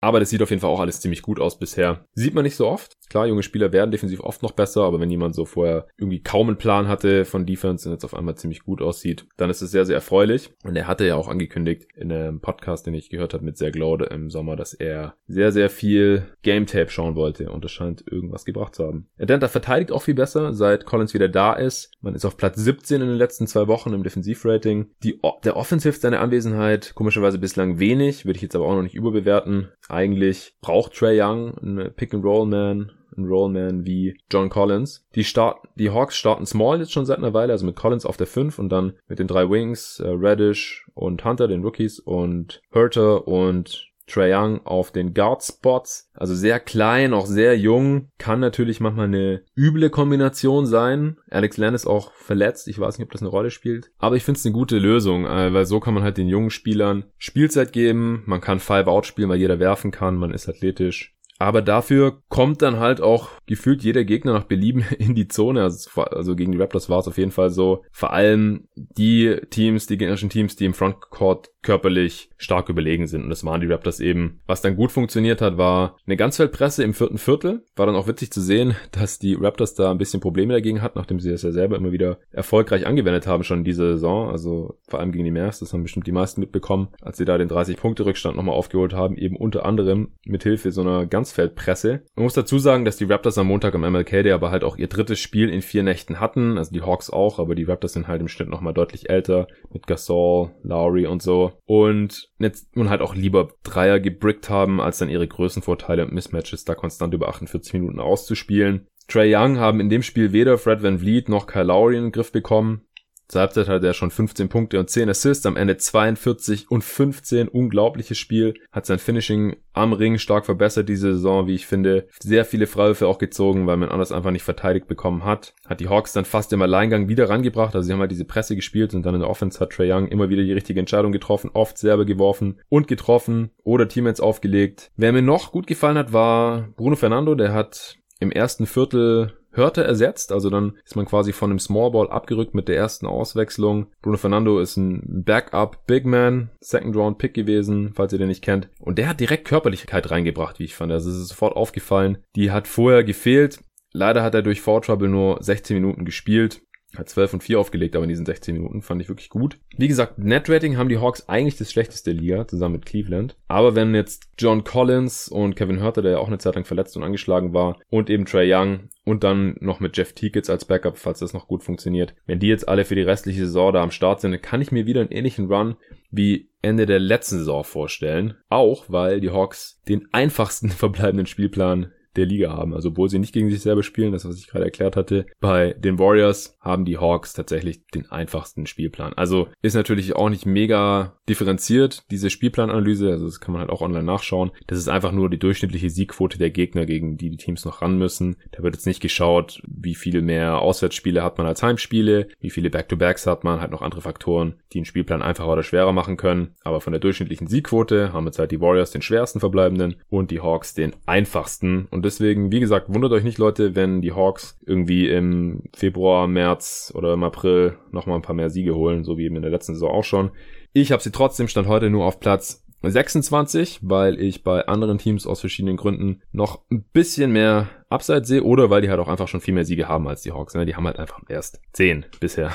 Aber das sieht auf jeden Fall auch alles ziemlich gut aus bisher. Sieht man nicht so oft. Klar, junge Spieler werden defensiv oft noch besser, aber wenn jemand so vorher irgendwie kaum einen Plan hatte von Defense und jetzt auf einmal ziemlich gut aussieht, dann ist es sehr, sehr erfreulich. Und er hatte ja auch angekündigt in einem Podcast, den ich gehört habe mit sehr Glaude im Sommer, dass er sehr, sehr viel Game Tape schauen wollte und das scheint irgendwas gebracht zu haben. Atlanta verteidigt auch viel besser, seit Collins wieder da ist. Man ist auf Platz 17 in den letzten zwei Wochen im Defensivrating. Die, der Offensive seine Anwesenheit komischerweise bislang wenig, würde ich jetzt aber auch noch nicht überbewerten. Eigentlich braucht Trey Young einen Pick-and-Roll-Man, ein Rollman wie John Collins. Die, start, die Hawks starten small jetzt schon seit einer Weile, also mit Collins auf der 5 und dann mit den drei Wings, äh, Radish und Hunter, den Rookies, und Herter und Trae Young auf den Guard-Spots. Also sehr klein, auch sehr jung. Kann natürlich manchmal eine üble Kombination sein. Alex Len ist auch verletzt. Ich weiß nicht, ob das eine Rolle spielt. Aber ich finde es eine gute Lösung, äh, weil so kann man halt den jungen Spielern Spielzeit geben. Man kann Five-Out spielen, weil jeder werfen kann. Man ist athletisch. Aber dafür kommt dann halt auch gefühlt jeder Gegner nach Belieben in die Zone. Also, also gegen die Raptors war es auf jeden Fall so. Vor allem die Teams, die gegnerischen Teams, die im Frontcourt körperlich stark überlegen sind. Und das waren die Raptors eben. Was dann gut funktioniert hat, war eine Ganzfeldpresse im vierten Viertel. War dann auch witzig zu sehen, dass die Raptors da ein bisschen Probleme dagegen hatten, nachdem sie das ja selber immer wieder erfolgreich angewendet haben schon diese Saison. Also vor allem gegen die Mavs, das haben bestimmt die meisten mitbekommen, als sie da den 30-Punkte-Rückstand nochmal aufgeholt haben, eben unter anderem mit Hilfe so einer Ganzfeldpresse. Man muss dazu sagen, dass die Raptors am Montag am MLK Day aber halt auch ihr drittes Spiel in vier Nächten hatten. Also die Hawks auch, aber die Raptors sind halt im Schnitt nochmal deutlich älter mit Gasol, Lowry und so und jetzt nun halt auch lieber Dreier gebrickt haben, als dann ihre Größenvorteile und Mismatches da konstant über 48 Minuten auszuspielen. Trey Young haben in dem Spiel weder Fred Van Vliet noch Kyle Lowry in den Griff bekommen. Zur Halbzeit hatte er schon 15 Punkte und 10 Assists, am Ende 42 und 15. Unglaubliches Spiel. Hat sein Finishing am Ring stark verbessert diese Saison, wie ich finde. Sehr viele Freiwürfe auch gezogen, weil man anders einfach nicht verteidigt bekommen hat. Hat die Hawks dann fast im Alleingang wieder rangebracht. Also sie haben halt diese Presse gespielt und dann in der Offense hat Trey Young immer wieder die richtige Entscheidung getroffen, oft selber geworfen und getroffen oder Teammates aufgelegt. Wer mir noch gut gefallen hat, war Bruno Fernando. Der hat im ersten Viertel Hörte ersetzt. Also dann ist man quasi von dem Small abgerückt mit der ersten Auswechslung. Bruno Fernando ist ein Backup Big Man, Second Round Pick gewesen, falls ihr den nicht kennt. Und der hat direkt Körperlichkeit reingebracht, wie ich fand. Also es ist sofort aufgefallen. Die hat vorher gefehlt. Leider hat er durch Foul Trouble nur 16 Minuten gespielt. Hat 12 und 4 aufgelegt, aber in diesen 16 Minuten fand ich wirklich gut. Wie gesagt, Net-Rating haben die Hawks eigentlich das schlechteste Liga, zusammen mit Cleveland. Aber wenn jetzt John Collins und Kevin Hurter, der ja auch eine Zeit lang verletzt und angeschlagen war, und eben Trey Young und dann noch mit Jeff Tickets als Backup, falls das noch gut funktioniert, wenn die jetzt alle für die restliche Saison da am Start sind, dann kann ich mir wieder einen ähnlichen Run wie Ende der letzten Saison vorstellen. Auch weil die Hawks den einfachsten verbleibenden Spielplan der Liga haben. Also obwohl sie nicht gegen sich selber spielen, das was ich gerade erklärt hatte, bei den Warriors haben die Hawks tatsächlich den einfachsten Spielplan. Also ist natürlich auch nicht mega differenziert, diese Spielplananalyse, also das kann man halt auch online nachschauen. Das ist einfach nur die durchschnittliche Siegquote der Gegner, gegen die die Teams noch ran müssen. Da wird jetzt nicht geschaut, wie viel mehr Auswärtsspiele hat man als Heimspiele, wie viele Back-to-Backs hat man, halt noch andere Faktoren, die einen Spielplan einfacher oder schwerer machen können. Aber von der durchschnittlichen Siegquote haben jetzt halt die Warriors den schwersten verbleibenden und die Hawks den einfachsten. Und deswegen, wie gesagt, wundert euch nicht, Leute, wenn die Hawks irgendwie im Februar, März oder im April nochmal ein paar mehr Siege holen, so wie eben in der letzten Saison auch schon. Ich habe sie trotzdem stand heute nur auf Platz 26, weil ich bei anderen Teams aus verschiedenen Gründen noch ein bisschen mehr Upside sehe oder weil die halt auch einfach schon viel mehr Siege haben als die Hawks. Ne? Die haben halt einfach erst 10 bisher.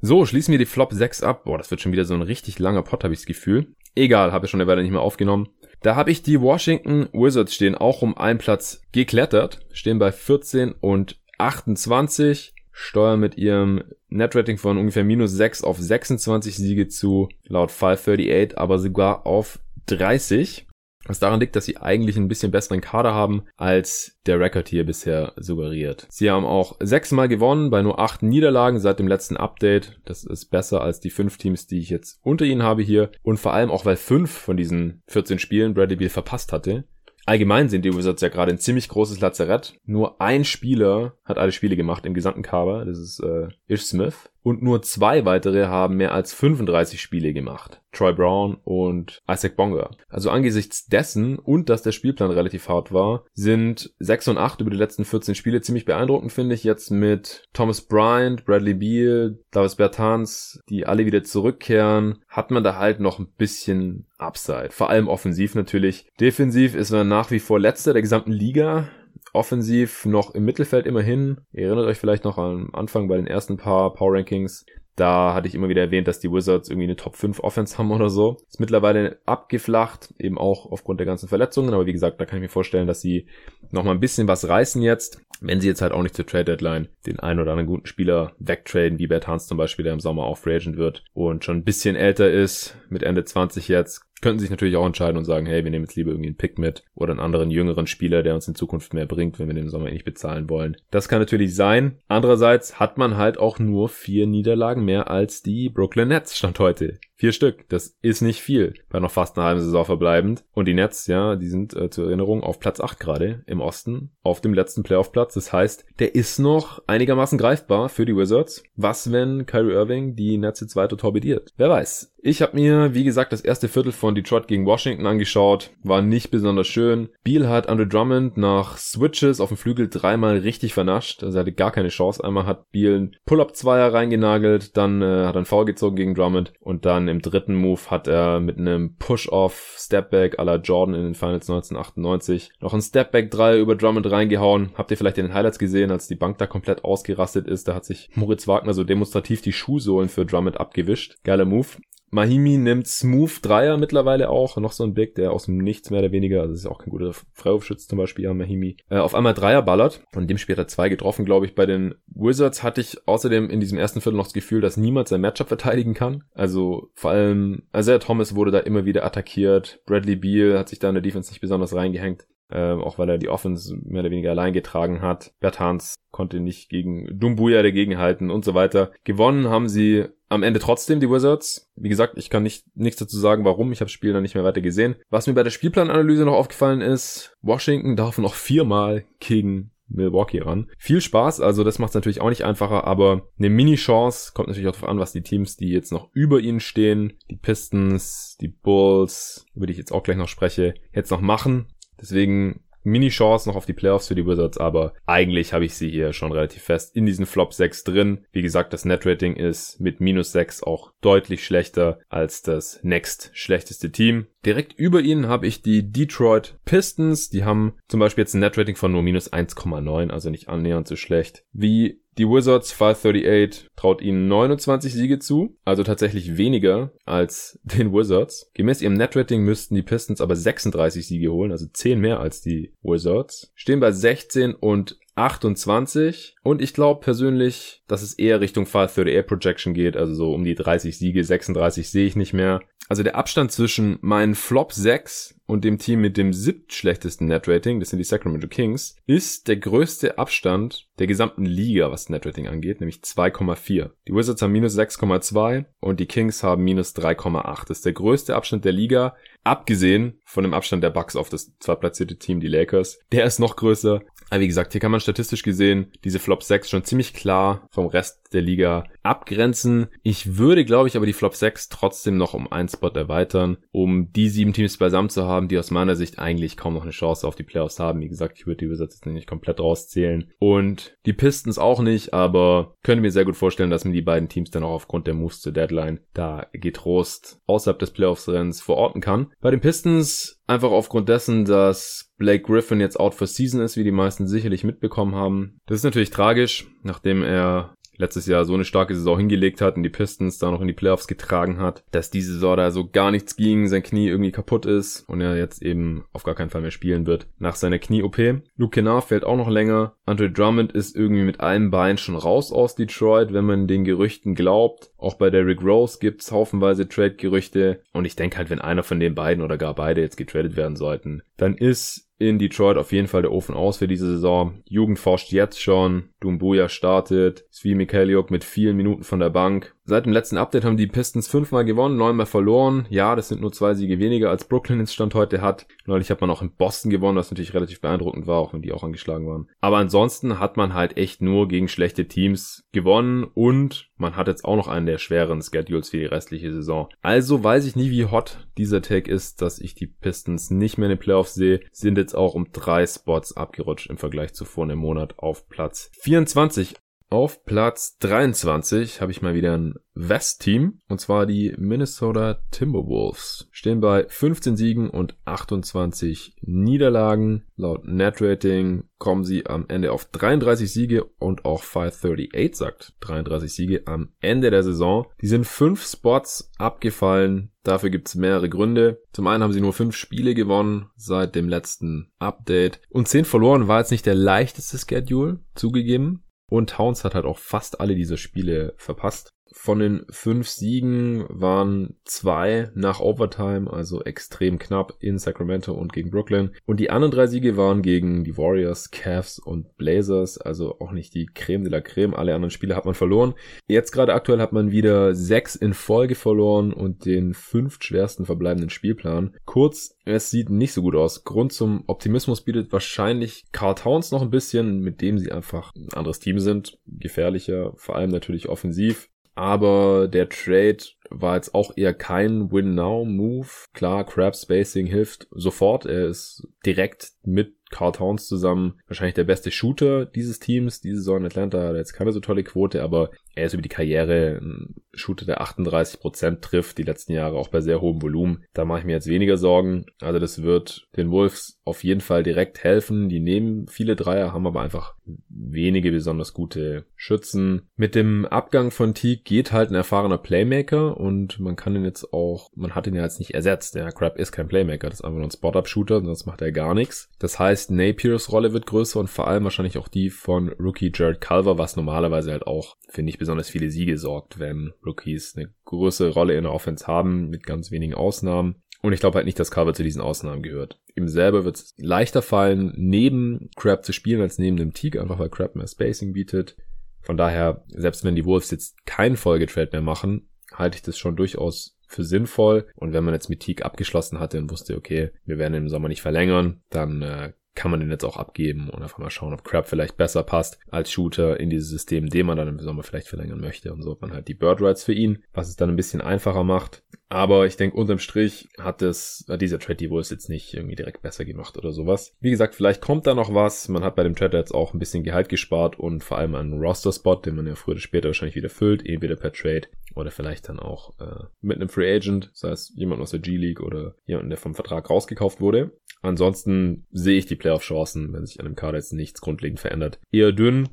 So, schließen wir die Flop 6 ab. Boah, das wird schon wieder so ein richtig langer Pot, habe ich das Gefühl. Egal, habe ich schon eine Weile nicht mehr aufgenommen. Da habe ich die Washington Wizards stehen auch um einen Platz geklettert, stehen bei 14 und 28, steuern mit ihrem Netrating von ungefähr minus 6 auf 26 Siege zu, laut 538, aber sogar auf 30. Was daran liegt, dass sie eigentlich ein bisschen besseren Kader haben, als der Record hier bisher suggeriert. Sie haben auch sechsmal gewonnen bei nur acht Niederlagen seit dem letzten Update. Das ist besser als die fünf Teams, die ich jetzt unter ihnen habe hier. Und vor allem auch, weil fünf von diesen 14 Spielen Bradley Beal verpasst hatte. Allgemein sind die Wizards ja gerade ein ziemlich großes Lazarett. Nur ein Spieler hat alle Spiele gemacht im gesamten Cover. Das ist äh, Ish Smith und nur zwei weitere haben mehr als 35 Spiele gemacht. Troy Brown und Isaac Bonga. Also angesichts dessen und dass der Spielplan relativ hart war, sind 6 und 8 über die letzten 14 Spiele ziemlich beeindruckend, finde ich. Jetzt mit Thomas Bryant, Bradley Beal, Davis Bertans, die alle wieder zurückkehren, hat man da halt noch ein bisschen Upside. Vor allem offensiv natürlich. Defensiv ist man nach wie vor letzter der gesamten Liga offensiv noch im Mittelfeld immerhin. Ihr erinnert euch vielleicht noch am Anfang bei den ersten paar Power Rankings. Da hatte ich immer wieder erwähnt, dass die Wizards irgendwie eine Top 5 Offense haben oder so. Ist mittlerweile abgeflacht, eben auch aufgrund der ganzen Verletzungen. Aber wie gesagt, da kann ich mir vorstellen, dass sie noch mal ein bisschen was reißen jetzt, wenn sie jetzt halt auch nicht zur Trade Deadline den einen oder anderen guten Spieler wegtraden, wie Bert Hans zum Beispiel, der im Sommer auch Free Agent wird und schon ein bisschen älter ist, mit Ende 20 jetzt, könnten sich natürlich auch entscheiden und sagen, hey, wir nehmen jetzt lieber irgendwie einen Pick mit oder einen anderen jüngeren Spieler, der uns in Zukunft mehr bringt, wenn wir den Sommer eh nicht bezahlen wollen. Das kann natürlich sein. Andererseits hat man halt auch nur vier Niederlagen mehr als die Brooklyn Nets stand heute. Vier Stück, das ist nicht viel bei noch fast einer halben Saison verbleibend. Und die Nets, ja, die sind äh, zur Erinnerung auf Platz 8 gerade im Osten, auf dem letzten Playoff-Platz. Das heißt, der ist noch einigermaßen greifbar für die Wizards. Was, wenn Kyrie Irving die Nets jetzt weiter torpediert? Wer weiß. Ich habe mir, wie gesagt, das erste Viertel von Detroit gegen Washington angeschaut. War nicht besonders schön. Beal hat Andre Drummond nach Switches auf dem Flügel dreimal richtig vernascht. Also er hatte gar keine Chance. Einmal hat Beal einen Pull-Up-Zweier reingenagelt, dann äh, hat er einen Foul gezogen gegen Drummond und dann im dritten Move hat er mit einem Push-Off Stepback la Jordan in den Finals 1998 noch einen Stepback-Dreier über Drummond reingehauen. Habt ihr vielleicht in den Highlights gesehen, als die Bank da komplett ausgerastet ist? Da hat sich Moritz Wagner so demonstrativ die Schuhsohlen für Drummond abgewischt. Geiler Move. Mahimi nimmt Smooth Dreier mittlerweile auch, noch so ein Big, der aus dem Nichts mehr oder weniger, also ist ja auch kein guter Freiwurfschütz zum Beispiel, ja, Mahimi, äh, auf einmal Dreier ballert und dem später zwei getroffen, glaube ich. Bei den Wizards hatte ich außerdem in diesem ersten Viertel noch das Gefühl, dass niemand sein Matchup verteidigen kann. Also vor allem, also Thomas wurde da immer wieder attackiert, Bradley Beal hat sich da in der Defense nicht besonders reingehängt. Ähm, auch weil er die Offense mehr oder weniger allein getragen hat. Bertans konnte nicht gegen Dumbuya dagegen halten und so weiter. Gewonnen haben sie am Ende trotzdem die Wizards. Wie gesagt, ich kann nicht nichts dazu sagen, warum. Ich habe das Spiel dann nicht mehr weiter gesehen. Was mir bei der Spielplananalyse noch aufgefallen ist, Washington darf noch viermal gegen Milwaukee ran. Viel Spaß, also das macht es natürlich auch nicht einfacher, aber eine Mini-Chance kommt natürlich auch darauf an, was die Teams, die jetzt noch über ihnen stehen, die Pistons, die Bulls, über die ich jetzt auch gleich noch spreche, jetzt noch machen. Deswegen Mini-Chance noch auf die Playoffs für die Wizards, aber eigentlich habe ich sie hier schon relativ fest in diesen Flop 6 drin. Wie gesagt, das Net-Rating ist mit minus 6 auch deutlich schlechter als das next schlechteste Team. Direkt über ihnen habe ich die Detroit Pistons. Die haben zum Beispiel jetzt ein Net-Rating von nur minus 1,9, also nicht annähernd so schlecht wie die Wizards 538 traut ihnen 29 Siege zu, also tatsächlich weniger als den Wizards. Gemäß ihrem Netrating müssten die Pistons aber 36 Siege holen, also 10 mehr als die Wizards. Stehen bei 16 und 28 und ich glaube persönlich, dass es eher Richtung 538 Projection geht, also so um die 30 Siege, 36 sehe ich nicht mehr. Also der Abstand zwischen meinen Flop 6 und dem Team mit dem siebtschlechtesten Netrating, das sind die Sacramento Kings, ist der größte Abstand der gesamten Liga, was Netrating angeht, nämlich 2,4. Die Wizards haben minus 6,2 und die Kings haben minus 3,8. Das ist der größte Abstand der Liga, abgesehen von dem Abstand der Bucks auf das zweitplatzierte Team, die Lakers. Der ist noch größer. Aber wie gesagt, hier kann man statistisch gesehen diese Flop 6 schon ziemlich klar vom Rest der Liga abgrenzen. Ich würde, glaube ich, aber die Flop 6 trotzdem noch um einen Spot erweitern, um die sieben Teams beisammen zu haben, die aus meiner Sicht eigentlich kaum noch eine Chance auf die Playoffs haben. Wie gesagt, ich würde die Wizards jetzt nicht komplett rauszählen. Und die Pistons auch nicht, aber könnte mir sehr gut vorstellen, dass man die beiden Teams dann auch aufgrund der Moves zur Deadline da getrost außerhalb des Playoffs-Rennens verorten kann. Bei den Pistons einfach aufgrund dessen, dass Blake Griffin jetzt out for season ist, wie die meisten sicherlich mitbekommen haben. Das ist natürlich tragisch, nachdem er letztes Jahr so eine starke Saison hingelegt hat und die Pistons da noch in die Playoffs getragen hat, dass diese Saison da so gar nichts ging, sein Knie irgendwie kaputt ist und er jetzt eben auf gar keinen Fall mehr spielen wird nach seiner Knie-OP. Luke Kennard fällt auch noch länger. Andre Drummond ist irgendwie mit einem Bein schon raus aus Detroit, wenn man den Gerüchten glaubt. Auch bei Derrick Rose gibt's haufenweise Trade-Gerüchte und ich denke halt, wenn einer von den beiden oder gar beide jetzt getradet werden sollten, dann ist in Detroit auf jeden Fall der Ofen aus für diese Saison. Jugend forscht jetzt schon. Dumbuya startet. Svi Mikhailiuk mit vielen Minuten von der Bank. Seit dem letzten Update haben die Pistons fünfmal gewonnen, neunmal verloren. Ja, das sind nur zwei Siege weniger als Brooklyn ins Stand heute hat. Neulich hat man auch in Boston gewonnen, was natürlich relativ beeindruckend war, auch wenn die auch angeschlagen waren. Aber ansonsten hat man halt echt nur gegen schlechte Teams gewonnen und man hat jetzt auch noch einen der schweren Schedules für die restliche Saison. Also weiß ich nie, wie hot dieser Tag ist, dass ich die Pistons nicht mehr in den Playoffs sehe. Sind jetzt auch um drei Spots abgerutscht im Vergleich zu vor einem Monat auf Platz 24. Auf Platz 23 habe ich mal wieder ein West-Team, und zwar die Minnesota Timberwolves. Stehen bei 15 Siegen und 28 Niederlagen. Laut Net-Rating kommen sie am Ende auf 33 Siege und auch 538 sagt 33 Siege am Ende der Saison. Die sind fünf Spots abgefallen. Dafür gibt's mehrere Gründe. Zum einen haben sie nur fünf Spiele gewonnen seit dem letzten Update. Und zehn verloren war jetzt nicht der leichteste Schedule, zugegeben. Und Towns hat halt auch fast alle diese Spiele verpasst. Von den fünf Siegen waren zwei nach Overtime, also extrem knapp in Sacramento und gegen Brooklyn. Und die anderen drei Siege waren gegen die Warriors, Cavs und Blazers, also auch nicht die Creme de la Creme. Alle anderen Spiele hat man verloren. Jetzt gerade aktuell hat man wieder sechs in Folge verloren und den fünft schwersten verbleibenden Spielplan. Kurz, es sieht nicht so gut aus. Grund zum Optimismus bietet wahrscheinlich Carl Towns noch ein bisschen, mit dem sie einfach ein anderes Team sind. Gefährlicher, vor allem natürlich offensiv aber der Trade war jetzt auch eher kein Win-Now-Move. Klar, Crab Spacing hilft sofort. Er ist direkt mit Carl Towns zusammen wahrscheinlich der beste Shooter dieses Teams. Diese Saison in Atlanta hat jetzt keine so tolle Quote, aber er ist über die Karriere ein Shooter, der 38% trifft, die letzten Jahre auch bei sehr hohem Volumen. Da mache ich mir jetzt weniger Sorgen. Also das wird den Wolves auf jeden Fall direkt helfen. Die nehmen viele Dreier, haben aber einfach wenige besonders gute Schützen. Mit dem Abgang von Teague geht halt ein erfahrener Playmaker und man kann ihn jetzt auch, man hat ihn ja jetzt nicht ersetzt. Der Crab ist kein Playmaker, das ist einfach nur ein Spot-Up-Shooter, sonst macht er gar nichts. Das heißt, Napiers Rolle wird größer und vor allem wahrscheinlich auch die von Rookie Jared Culver, was normalerweise halt auch, finde ich, besonders viele Siege sorgt, wenn Rookies eine größere Rolle in der Offense haben, mit ganz wenigen Ausnahmen. Und ich glaube halt nicht, dass Carver zu diesen Ausnahmen gehört. Ihm selber wird es leichter fallen, neben Crab zu spielen, als neben dem Teague, einfach weil Crab mehr Spacing bietet. Von daher, selbst wenn die Wolves jetzt keinen Folgetrade mehr machen, halte ich das schon durchaus für sinnvoll. Und wenn man jetzt mit Teague abgeschlossen hatte und wusste, okay, wir werden im Sommer nicht verlängern, dann äh, kann man den jetzt auch abgeben und einfach mal schauen, ob Crab vielleicht besser passt als Shooter in dieses System, den man dann im Sommer vielleicht verlängern möchte. Und so hat man halt die Bird Rights für ihn, was es dann ein bisschen einfacher macht. Aber ich denke, unterm Strich hat das, hat dieser Trade die Wolves jetzt nicht irgendwie direkt besser gemacht oder sowas. Wie gesagt, vielleicht kommt da noch was. Man hat bei dem Trade jetzt auch ein bisschen Gehalt gespart und vor allem einen Roster-Spot, den man ja früher oder später wahrscheinlich wieder füllt, entweder per Trade oder vielleicht dann auch äh, mit einem Free Agent, das heißt jemand aus der G-League oder jemand, der vom Vertrag rausgekauft wurde. Ansonsten sehe ich die Playoff-Chancen, wenn sich an dem Kader jetzt nichts grundlegend verändert, eher dünn.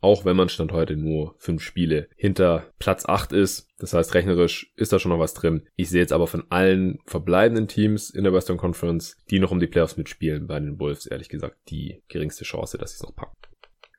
Auch wenn man Stand heute nur fünf Spiele hinter Platz acht ist. Das heißt, rechnerisch ist da schon noch was drin. Ich sehe jetzt aber von allen verbleibenden Teams in der Western Conference, die noch um die Playoffs mitspielen, bei den Wolves ehrlich gesagt die geringste Chance, dass sie es noch packen.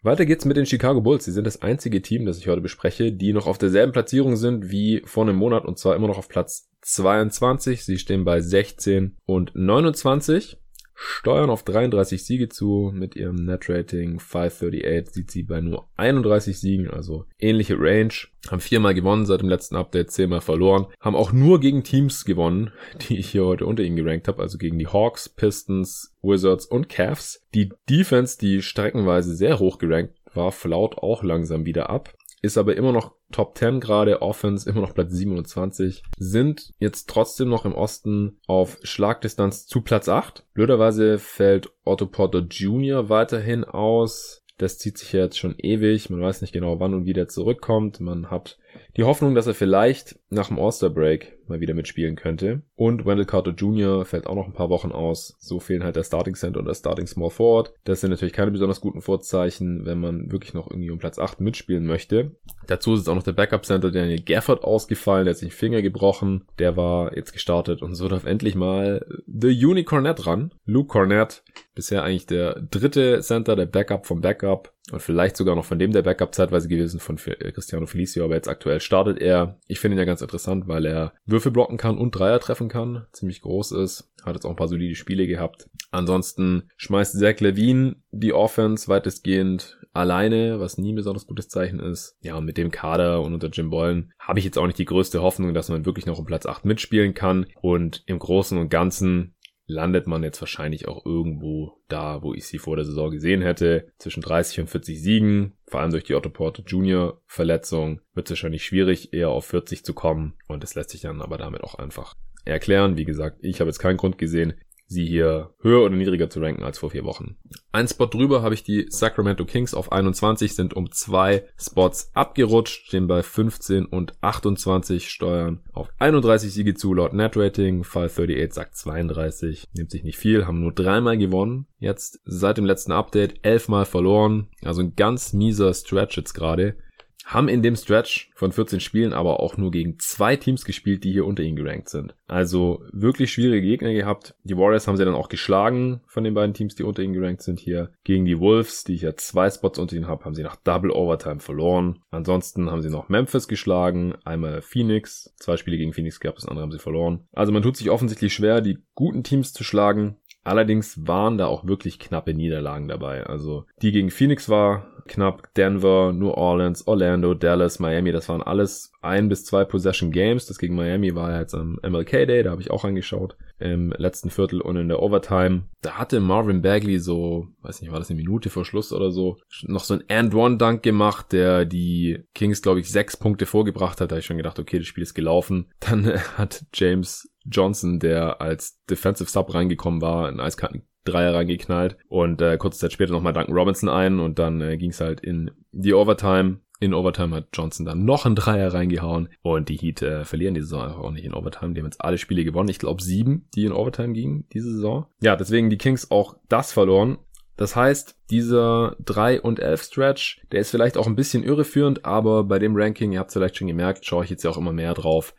Weiter geht's mit den Chicago Bulls. Sie sind das einzige Team, das ich heute bespreche, die noch auf derselben Platzierung sind wie vor einem Monat und zwar immer noch auf Platz 22. Sie stehen bei 16 und 29 steuern auf 33 Siege zu. Mit ihrem Net-Rating 538 sieht sie bei nur 31 Siegen, also ähnliche Range. Haben viermal gewonnen seit dem letzten Update, zehnmal verloren. Haben auch nur gegen Teams gewonnen, die ich hier heute unter ihnen gerankt habe, also gegen die Hawks, Pistons, Wizards und Cavs. Die Defense, die streckenweise sehr hoch gerankt war, flaut auch langsam wieder ab ist aber immer noch Top 10 gerade, Offense immer noch Platz 27, sind jetzt trotzdem noch im Osten auf Schlagdistanz zu Platz 8. Blöderweise fällt Otto Porter Jr. weiterhin aus. Das zieht sich ja jetzt schon ewig. Man weiß nicht genau, wann und wie der zurückkommt. Man hat die Hoffnung, dass er vielleicht nach dem All-Star Break mal wieder mitspielen könnte. Und Wendell Carter Jr. fällt auch noch ein paar Wochen aus. So fehlen halt der Starting Center und der Starting Small Forward. Das sind natürlich keine besonders guten Vorzeichen, wenn man wirklich noch irgendwie um Platz 8 mitspielen möchte. Dazu ist auch noch der Backup Center Daniel Gafford ausgefallen, der hat sich den Finger gebrochen. Der war jetzt gestartet und so darf endlich mal The Unicornet ran. Luke Cornett, bisher eigentlich der dritte Center, der Backup vom Backup und vielleicht sogar noch von dem der Backup zeitweise gewesen von äh, Cristiano Felicio, aber jetzt aktuell startet er. Ich finde ihn ja ganz interessant, weil er Würfel blocken kann und Dreier treffen kann, ziemlich groß ist, hat jetzt auch ein paar solide Spiele gehabt. Ansonsten schmeißt Zach Levine die Offense weitestgehend alleine, was nie ein besonders gutes Zeichen ist. Ja, und mit dem Kader und unter Jim Bollen habe ich jetzt auch nicht die größte Hoffnung, dass man wirklich noch um Platz 8 mitspielen kann. Und im Großen und Ganzen landet man jetzt wahrscheinlich auch irgendwo da, wo ich sie vor der Saison gesehen hätte. Zwischen 30 und 40 Siegen, vor allem durch die Otto Porter Junior Verletzung, wird es wahrscheinlich schwierig, eher auf 40 zu kommen. Und das lässt sich dann aber damit auch einfach erklären. Wie gesagt, ich habe jetzt keinen Grund gesehen, sie hier höher oder niedriger zu ranken als vor vier Wochen. Ein Spot drüber habe ich die Sacramento Kings auf 21, sind um zwei Spots abgerutscht, stehen bei 15 und 28, steuern auf 31 Siege zu laut Netrating. 538 sagt 32, nimmt sich nicht viel, haben nur dreimal gewonnen. Jetzt seit dem letzten Update elfmal verloren, also ein ganz mieser Stretch jetzt gerade haben in dem Stretch von 14 Spielen aber auch nur gegen zwei Teams gespielt, die hier unter ihnen gerankt sind. Also wirklich schwierige Gegner gehabt. Die Warriors haben sie dann auch geschlagen von den beiden Teams, die unter ihnen gerankt sind hier. Gegen die Wolves, die ich ja zwei Spots unter ihnen habe, haben sie nach Double Overtime verloren. Ansonsten haben sie noch Memphis geschlagen, einmal Phoenix. Zwei Spiele gegen Phoenix gab es, andere haben sie verloren. Also man tut sich offensichtlich schwer, die guten Teams zu schlagen. Allerdings waren da auch wirklich knappe Niederlagen dabei. Also die gegen Phoenix war knapp, Denver, New Orleans, Orlando, Dallas, Miami, das waren alles ein bis zwei Possession Games. Das gegen Miami war jetzt am MLK Day, da habe ich auch angeschaut im letzten Viertel und in der Overtime. Da hatte Marvin Bagley so, weiß nicht, war das eine Minute vor Schluss oder so, noch so ein And-One-Dunk gemacht, der die Kings, glaube ich, sechs Punkte vorgebracht hat. Da habe ich schon gedacht, okay, das Spiel ist gelaufen. Dann hat James Johnson, der als Defensive Sub reingekommen war, einen eiskalten Dreier reingeknallt und äh, kurze Zeit später nochmal Duncan Robinson ein und dann äh, ging es halt in die Overtime. In Overtime hat Johnson dann noch einen Dreier reingehauen und die Heat äh, verlieren die Saison einfach auch nicht in Overtime. Die haben jetzt alle Spiele gewonnen. Ich glaube sieben, die in Overtime gingen diese Saison. Ja, deswegen die Kings auch das verloren. Das heißt, dieser 3 und 11 Stretch, der ist vielleicht auch ein bisschen irreführend, aber bei dem Ranking, ihr habt es vielleicht schon gemerkt, schaue ich jetzt ja auch immer mehr drauf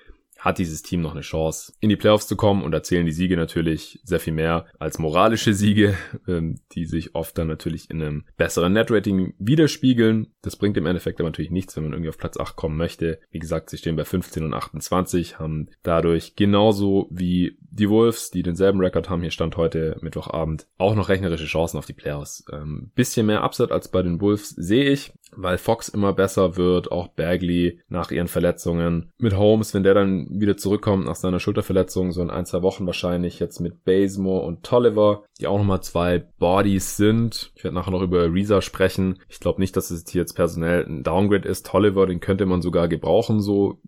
hat dieses Team noch eine Chance, in die Playoffs zu kommen und da zählen die Siege natürlich sehr viel mehr als moralische Siege, ähm, die sich oft dann natürlich in einem besseren Netrating widerspiegeln. Das bringt im Endeffekt aber natürlich nichts, wenn man irgendwie auf Platz 8 kommen möchte. Wie gesagt, sie stehen bei 15 und 28, haben dadurch genauso wie die Wolves, die denselben Rekord haben, hier stand heute Mittwochabend, auch noch rechnerische Chancen auf die Playoffs. Ähm, bisschen mehr Upset als bei den Wolves sehe ich, weil Fox immer besser wird, auch Bagley nach ihren Verletzungen. Mit Holmes, wenn der dann wieder zurückkommt nach seiner Schulterverletzung, so in ein, zwei Wochen wahrscheinlich, jetzt mit Bazemore und Tolliver, die auch nochmal zwei Bodies sind. Ich werde nachher noch über Reza sprechen. Ich glaube nicht, dass es hier jetzt personell ein Downgrade ist. Tolliver, den könnte man sogar gebrauchen, so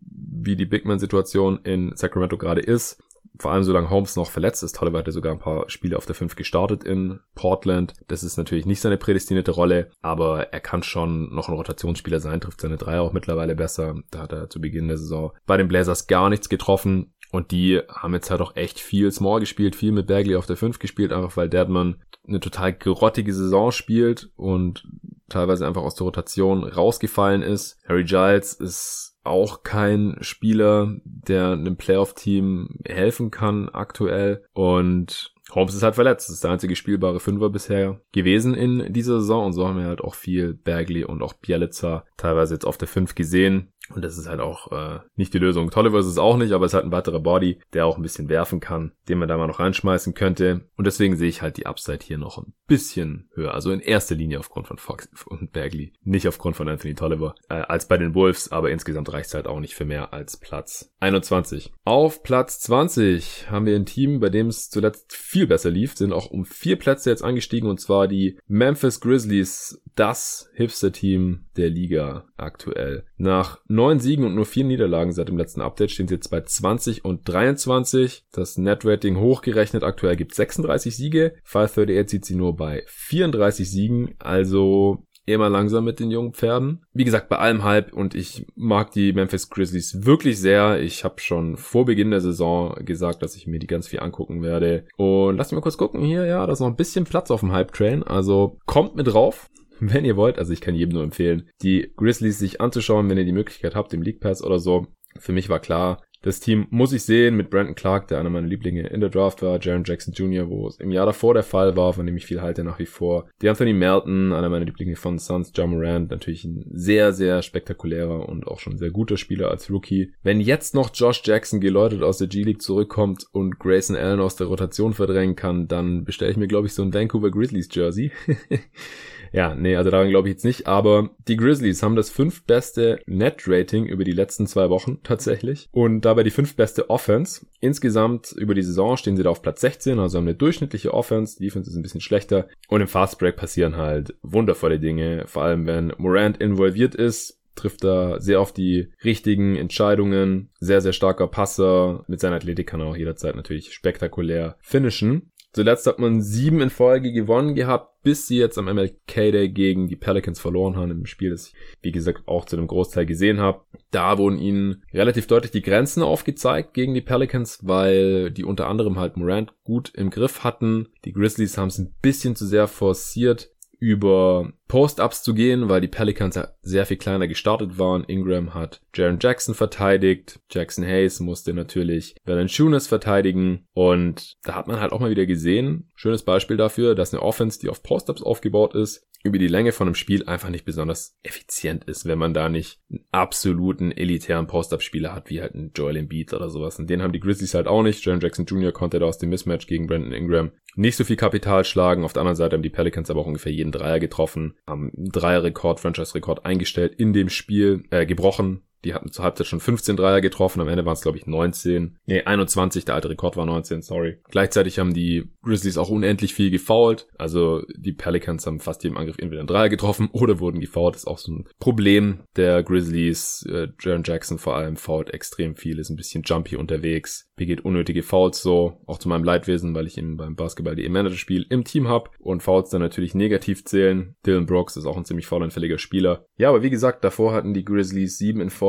wie die Bigman-Situation in Sacramento gerade ist vor allem solange Holmes noch verletzt ist. Tolliver hatte sogar ein paar Spiele auf der 5 gestartet in Portland. Das ist natürlich nicht seine prädestinierte Rolle, aber er kann schon noch ein Rotationsspieler sein, trifft seine Dreier auch mittlerweile besser. Da hat er zu Beginn der Saison bei den Blazers gar nichts getroffen. Und die haben jetzt halt auch echt viel Small gespielt, viel mit Bagley auf der 5 gespielt, einfach weil Deadman eine total grottige Saison spielt und teilweise einfach aus der Rotation rausgefallen ist. Harry Giles ist auch kein Spieler, der einem Playoff-Team helfen kann aktuell. Und Holmes ist halt verletzt. Das ist der einzige spielbare Fünfer bisher gewesen in dieser Saison. Und so haben wir halt auch viel Bagley und auch Bielica teilweise jetzt auf der 5 gesehen. Und das ist halt auch äh, nicht die Lösung. Tolliver ist es auch nicht, aber es halt ein weiterer Body, der auch ein bisschen werfen kann, den man da mal noch reinschmeißen könnte. Und deswegen sehe ich halt die Upside hier noch ein bisschen höher. Also in erster Linie aufgrund von Fox und Bagley. Nicht aufgrund von Anthony Tolliver äh, als bei den Wolves, aber insgesamt reicht es halt auch nicht für mehr als Platz 21. Auf Platz 20 haben wir ein Team, bei dem es zuletzt viel besser lief, sind auch um vier Plätze jetzt angestiegen und zwar die Memphis Grizzlies, das Hipster-Team der Liga aktuell. Nach neun Siegen und nur vier Niederlagen seit dem letzten Update stehen sie jetzt bei 20 und 23. Das Net-Rating hochgerechnet aktuell gibt 36 Siege. 538 sieht sie nur bei 34 Siegen. Also immer langsam mit den jungen Pferden. Wie gesagt, bei allem Hype und ich mag die Memphis Grizzlies wirklich sehr. Ich habe schon vor Beginn der Saison gesagt, dass ich mir die ganz viel angucken werde. Und lasst mich mal kurz gucken hier. Ja, da ist noch ein bisschen Platz auf dem Hype-Train. Also kommt mit drauf wenn ihr wollt, also ich kann jedem nur empfehlen, die Grizzlies sich anzuschauen, wenn ihr die Möglichkeit habt, im League Pass oder so. Für mich war klar, das Team muss ich sehen mit Brandon Clark, der einer meiner Lieblinge in der Draft war, Jaron Jackson Jr., wo es im Jahr davor der Fall war, von dem ich viel halte nach wie vor. Die Anthony Melton, einer meiner Lieblinge von Suns, John Morant, natürlich ein sehr, sehr spektakulärer und auch schon sehr guter Spieler als Rookie. Wenn jetzt noch Josh Jackson geläutet aus der G-League zurückkommt und Grayson Allen aus der Rotation verdrängen kann, dann bestelle ich mir, glaube ich, so ein Vancouver Grizzlies Jersey. Ja, nee, also daran glaube ich jetzt nicht. Aber die Grizzlies haben das fünftbeste Net-Rating über die letzten zwei Wochen tatsächlich. Und dabei die fünftbeste Offense. Insgesamt über die Saison stehen sie da auf Platz 16, also haben eine durchschnittliche Offense. Die Defense ist ein bisschen schlechter. Und im Fastbreak passieren halt wundervolle Dinge. Vor allem, wenn Morant involviert ist, trifft da sehr oft die richtigen Entscheidungen. Sehr, sehr starker Passer. Mit seiner Athletik kann er auch jederzeit natürlich spektakulär finishen. Zuletzt hat man sieben in Folge gewonnen gehabt, bis sie jetzt am MLK Day gegen die Pelicans verloren haben im Spiel, das ich, wie gesagt, auch zu einem Großteil gesehen habe. Da wurden ihnen relativ deutlich die Grenzen aufgezeigt gegen die Pelicans, weil die unter anderem halt Morant gut im Griff hatten. Die Grizzlies haben es ein bisschen zu sehr forciert über Post-Ups zu gehen, weil die Pelicans sehr viel kleiner gestartet waren. Ingram hat Jaron Jackson verteidigt. Jackson Hayes musste natürlich Valanciunas verteidigen. Und da hat man halt auch mal wieder gesehen, schönes Beispiel dafür, dass eine Offense, die auf Post-Ups aufgebaut ist, über die Länge von einem Spiel einfach nicht besonders effizient ist, wenn man da nicht einen absoluten elitären Post-Up-Spieler hat, wie halt ein Joel Embiid oder sowas. Und den haben die Grizzlies halt auch nicht. Jaron Jackson Jr. konnte da aus dem Mismatch gegen Brandon Ingram nicht so viel Kapital schlagen. Auf der anderen Seite haben die Pelicans aber auch ungefähr jeden Dreier getroffen, haben einen Dreier-Rekord, Franchise-Rekord eingestellt in dem Spiel, äh, gebrochen die hatten zur Halbzeit schon 15 Dreier getroffen, am Ende waren es glaube ich 19. Nee, 21, der alte Rekord war 19, sorry. Gleichzeitig haben die Grizzlies auch unendlich viel gefoult. Also die Pelicans haben fast jedem Angriff entweder einen Dreier getroffen oder wurden gefoult. Das ist auch so ein Problem der Grizzlies. Äh, Jaron Jackson vor allem fault extrem viel, ist ein bisschen jumpy unterwegs, begeht unnötige Fouls so, auch zu meinem Leidwesen, weil ich ihn beim Basketball die Manager-Spiel im Team habe und Fouls dann natürlich negativ zählen. Dylan Brooks ist auch ein ziemlich faulanfälliger Spieler. Ja, aber wie gesagt, davor hatten die Grizzlies sieben in Folge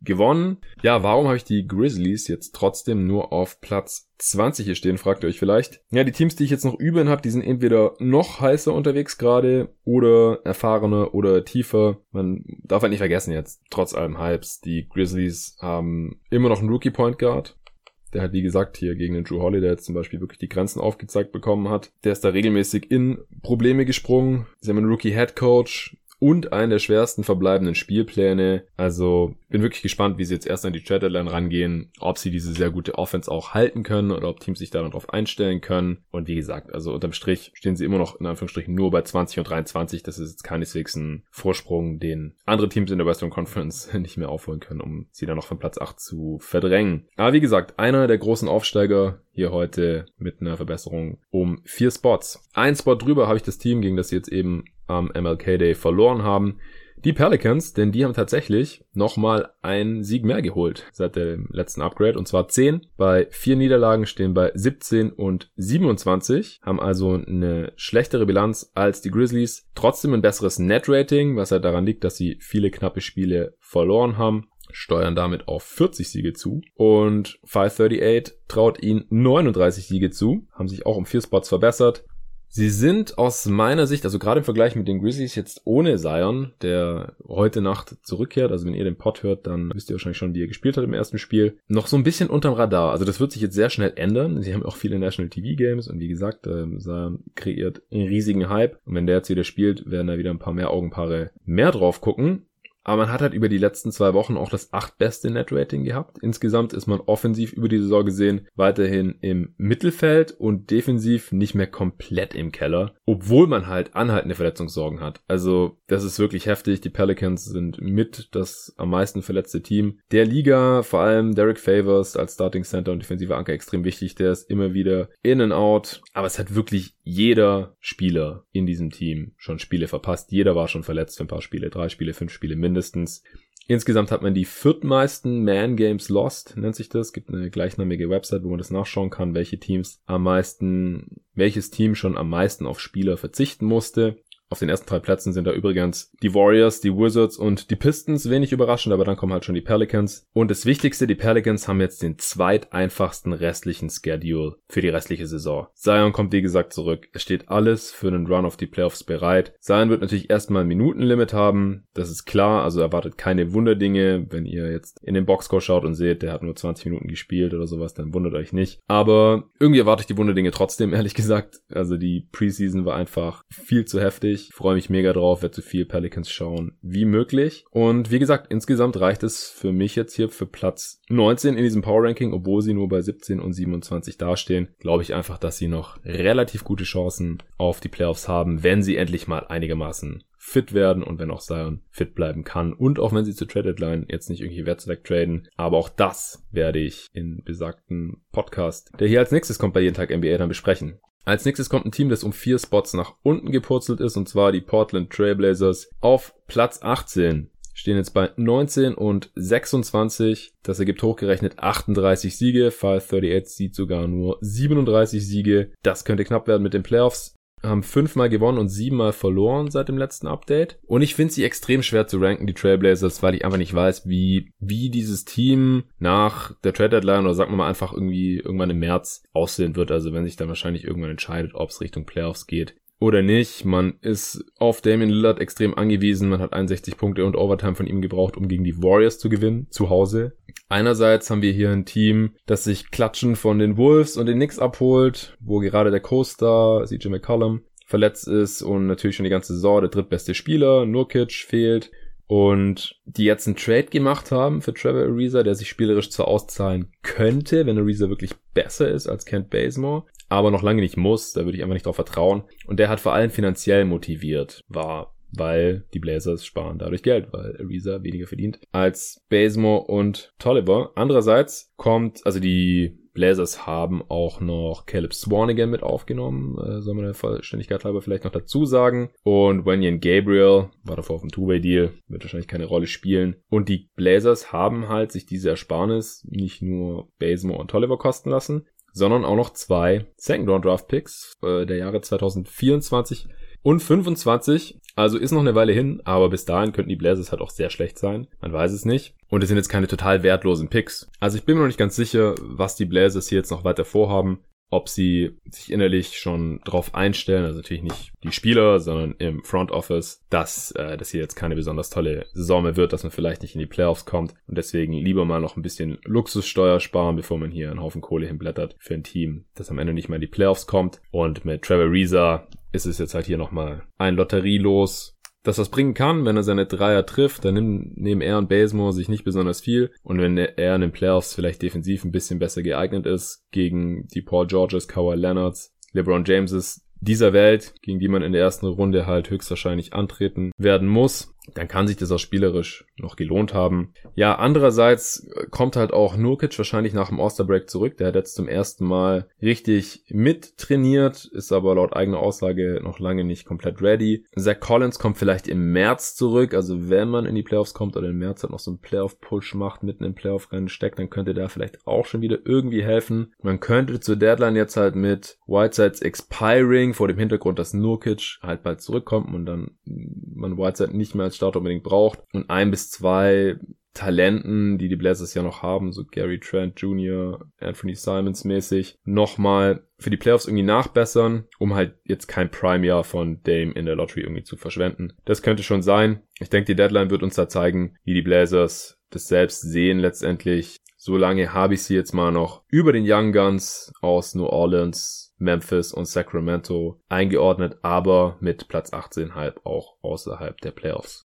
gewonnen. Ja, warum habe ich die Grizzlies jetzt trotzdem nur auf Platz 20 hier stehen, fragt ihr euch vielleicht. Ja, die Teams, die ich jetzt noch üben habe, die sind entweder noch heißer unterwegs gerade oder erfahrener oder tiefer. Man darf halt nicht vergessen jetzt, trotz allem Hypes, die Grizzlies haben immer noch einen Rookie Point Guard der halt wie gesagt hier gegen den Drew Holiday jetzt zum Beispiel wirklich die Grenzen aufgezeigt bekommen hat. Der ist da regelmäßig in Probleme gesprungen. Sie haben einen Rookie Head Coach, und einen der schwersten verbleibenden Spielpläne. Also bin wirklich gespannt, wie sie jetzt erst an die Deadline rangehen, ob sie diese sehr gute Offense auch halten können oder ob Teams sich darauf einstellen können. Und wie gesagt, also unterm Strich stehen sie immer noch in Anführungsstrichen nur bei 20 und 23. Das ist jetzt keineswegs ein Vorsprung, den andere Teams in der Western Conference nicht mehr aufholen können, um sie dann noch von Platz 8 zu verdrängen. Aber wie gesagt, einer der großen Aufsteiger hier heute mit einer Verbesserung um vier Spots. Ein Spot drüber habe ich das Team, gegen das sie jetzt eben am MLK Day verloren haben. Die Pelicans, denn die haben tatsächlich nochmal einen Sieg mehr geholt seit dem letzten Upgrade und zwar 10. Bei vier Niederlagen stehen bei 17 und 27, haben also eine schlechtere Bilanz als die Grizzlies. Trotzdem ein besseres Net-Rating, was halt daran liegt, dass sie viele knappe Spiele verloren haben steuern damit auf 40 Siege zu und 538 traut ihnen 39 Siege zu, haben sich auch um vier Spots verbessert. Sie sind aus meiner Sicht, also gerade im Vergleich mit den Grizzlies jetzt ohne Zion, der heute Nacht zurückkehrt, also wenn ihr den Pod hört, dann wisst ihr wahrscheinlich schon, wie er gespielt hat im ersten Spiel, noch so ein bisschen unterm Radar. Also das wird sich jetzt sehr schnell ändern. Sie haben auch viele National TV Games und wie gesagt, ähm, Zion kreiert einen riesigen Hype und wenn der jetzt wieder spielt, werden da wieder ein paar mehr Augenpaare mehr drauf gucken. Aber man hat halt über die letzten zwei Wochen auch das achtbeste Net-Rating gehabt. Insgesamt ist man offensiv über die Saison gesehen weiterhin im Mittelfeld und defensiv nicht mehr komplett im Keller, obwohl man halt anhaltende Verletzungssorgen hat. Also das ist wirklich heftig. Die Pelicans sind mit das am meisten verletzte Team der Liga. Vor allem Derek Favors als Starting Center und defensiver Anker extrem wichtig. Der ist immer wieder in and out. Aber es hat wirklich jeder Spieler in diesem Team schon Spiele verpasst. Jeder war schon verletzt für ein paar Spiele, drei Spiele, fünf Spiele mindestens. Insgesamt hat man die viertmeisten Man Games Lost, nennt sich das. Gibt eine gleichnamige Website, wo man das nachschauen kann, welche Teams am meisten, welches Team schon am meisten auf Spieler verzichten musste. Auf den ersten drei Plätzen sind da übrigens die Warriors, die Wizards und die Pistons. Wenig überraschend, aber dann kommen halt schon die Pelicans. Und das Wichtigste, die Pelicans haben jetzt den zweiteinfachsten restlichen Schedule für die restliche Saison. Zion kommt wie gesagt zurück. Es steht alles für einen Run auf die Playoffs bereit. Zion wird natürlich erstmal ein Minutenlimit haben. Das ist klar. Also erwartet keine Wunderdinge. Wenn ihr jetzt in den Boxscore schaut und seht, der hat nur 20 Minuten gespielt oder sowas, dann wundert euch nicht. Aber irgendwie erwarte ich die Wunderdinge trotzdem, ehrlich gesagt. Also die Preseason war einfach viel zu heftig. Ich freue mich mega drauf, werde so viel Pelicans schauen wie möglich. Und wie gesagt, insgesamt reicht es für mich jetzt hier für Platz 19 in diesem Power Ranking, obwohl sie nur bei 17 und 27 dastehen. Glaube ich einfach, dass sie noch relativ gute Chancen auf die Playoffs haben, wenn sie endlich mal einigermaßen fit werden und wenn auch Zion fit bleiben kann und auch wenn sie zur Trade Deadline jetzt nicht irgendwie Werte wegtraden. Aber auch das werde ich in besagten Podcast, der hier als nächstes kommt bei jeden Tag NBA dann besprechen. Als nächstes kommt ein Team, das um vier Spots nach unten gepurzelt ist, und zwar die Portland Trailblazers auf Platz 18 stehen jetzt bei 19 und 26. Das ergibt hochgerechnet 38 Siege. 538 sieht sogar nur 37 Siege. Das könnte knapp werden mit den Playoffs haben fünfmal gewonnen und siebenmal verloren seit dem letzten Update. Und ich finde sie extrem schwer zu ranken, die Trailblazers, weil ich einfach nicht weiß, wie, wie dieses Team nach der Trade Deadline oder sagen wir mal einfach irgendwie irgendwann im März aussehen wird. Also wenn sich dann wahrscheinlich irgendwann entscheidet, ob es Richtung Playoffs geht oder nicht. Man ist auf Damian Lillard extrem angewiesen. Man hat 61 Punkte und Overtime von ihm gebraucht, um gegen die Warriors zu gewinnen, zu Hause. Einerseits haben wir hier ein Team, das sich Klatschen von den Wolves und den Knicks abholt, wo gerade der Co-Star CJ McCollum verletzt ist und natürlich schon die ganze Saison der drittbeste Spieler, Nurkic, fehlt. Und die jetzt einen Trade gemacht haben für Trevor Ariza, der sich spielerisch zwar auszahlen könnte, wenn Ariza wirklich besser ist als Kent Bazemore, aber noch lange nicht muss, da würde ich einfach nicht drauf vertrauen. Und der hat vor allem finanziell motiviert, war weil die Blazers sparen dadurch Geld, weil Ariza weniger verdient als Bazemore und Tolliver. Andererseits kommt, also die Blazers haben auch noch Caleb Swanigan mit aufgenommen, äh, soll man der Vollständigkeit halber vielleicht noch dazu sagen. Und Wenyan Gabriel war davor auf dem Two-Way-Deal, wird wahrscheinlich keine Rolle spielen. Und die Blazers haben halt sich diese Ersparnis nicht nur Bazemore und Tolliver kosten lassen, sondern auch noch zwei Second-Round-Draft-Picks äh, der Jahre 2024 und 25. Also ist noch eine Weile hin, aber bis dahin könnten die Blazers halt auch sehr schlecht sein. Man weiß es nicht. Und es sind jetzt keine total wertlosen Picks. Also ich bin mir noch nicht ganz sicher, was die Blazers hier jetzt noch weiter vorhaben ob sie sich innerlich schon drauf einstellen, also natürlich nicht die Spieler, sondern im Front Office, dass äh, das hier jetzt keine besonders tolle Saison mehr wird, dass man vielleicht nicht in die Playoffs kommt und deswegen lieber mal noch ein bisschen Luxussteuer sparen, bevor man hier einen Haufen Kohle hinblättert für ein Team, das am Ende nicht mehr in die Playoffs kommt. Und mit Trevor Reza ist es jetzt halt hier nochmal ein Lotterielos dass das bringen kann, wenn er seine Dreier trifft, dann nehmen er und Basemore sich nicht besonders viel. Und wenn er in den Playoffs vielleicht defensiv ein bisschen besser geeignet ist gegen die Paul Georges, Kawhi Leonards, LeBron Jameses dieser Welt, gegen die man in der ersten Runde halt höchstwahrscheinlich antreten werden muss, dann kann sich das auch spielerisch noch gelohnt haben. Ja, andererseits kommt halt auch Nurkic wahrscheinlich nach dem Osterbreak zurück. Der hat jetzt zum ersten Mal richtig mittrainiert, ist aber laut eigener Aussage noch lange nicht komplett ready. Zach Collins kommt vielleicht im März zurück, also wenn man in die Playoffs kommt oder im März halt noch so einen Playoff-Push macht, mitten im Playoff-Rennen steckt, dann könnte der vielleicht auch schon wieder irgendwie helfen. Man könnte zur Deadline jetzt halt mit Whitesides Expiring vor dem Hintergrund, dass Nurkic halt bald zurückkommt und dann man Whiteside nicht mehr als Starter unbedingt braucht und ein bis zwei Talenten, die die Blazers ja noch haben, so Gary Trent Jr., Anthony Simons mäßig, nochmal für die Playoffs irgendwie nachbessern, um halt jetzt kein Prime-Jahr von Dame in der Lottery irgendwie zu verschwenden. Das könnte schon sein. Ich denke, die Deadline wird uns da zeigen, wie die Blazers das selbst sehen letztendlich. Solange habe ich sie jetzt mal noch über den Young Guns aus New Orleans, Memphis und Sacramento eingeordnet, aber mit Platz 18,5 auch außerhalb der Playoffs.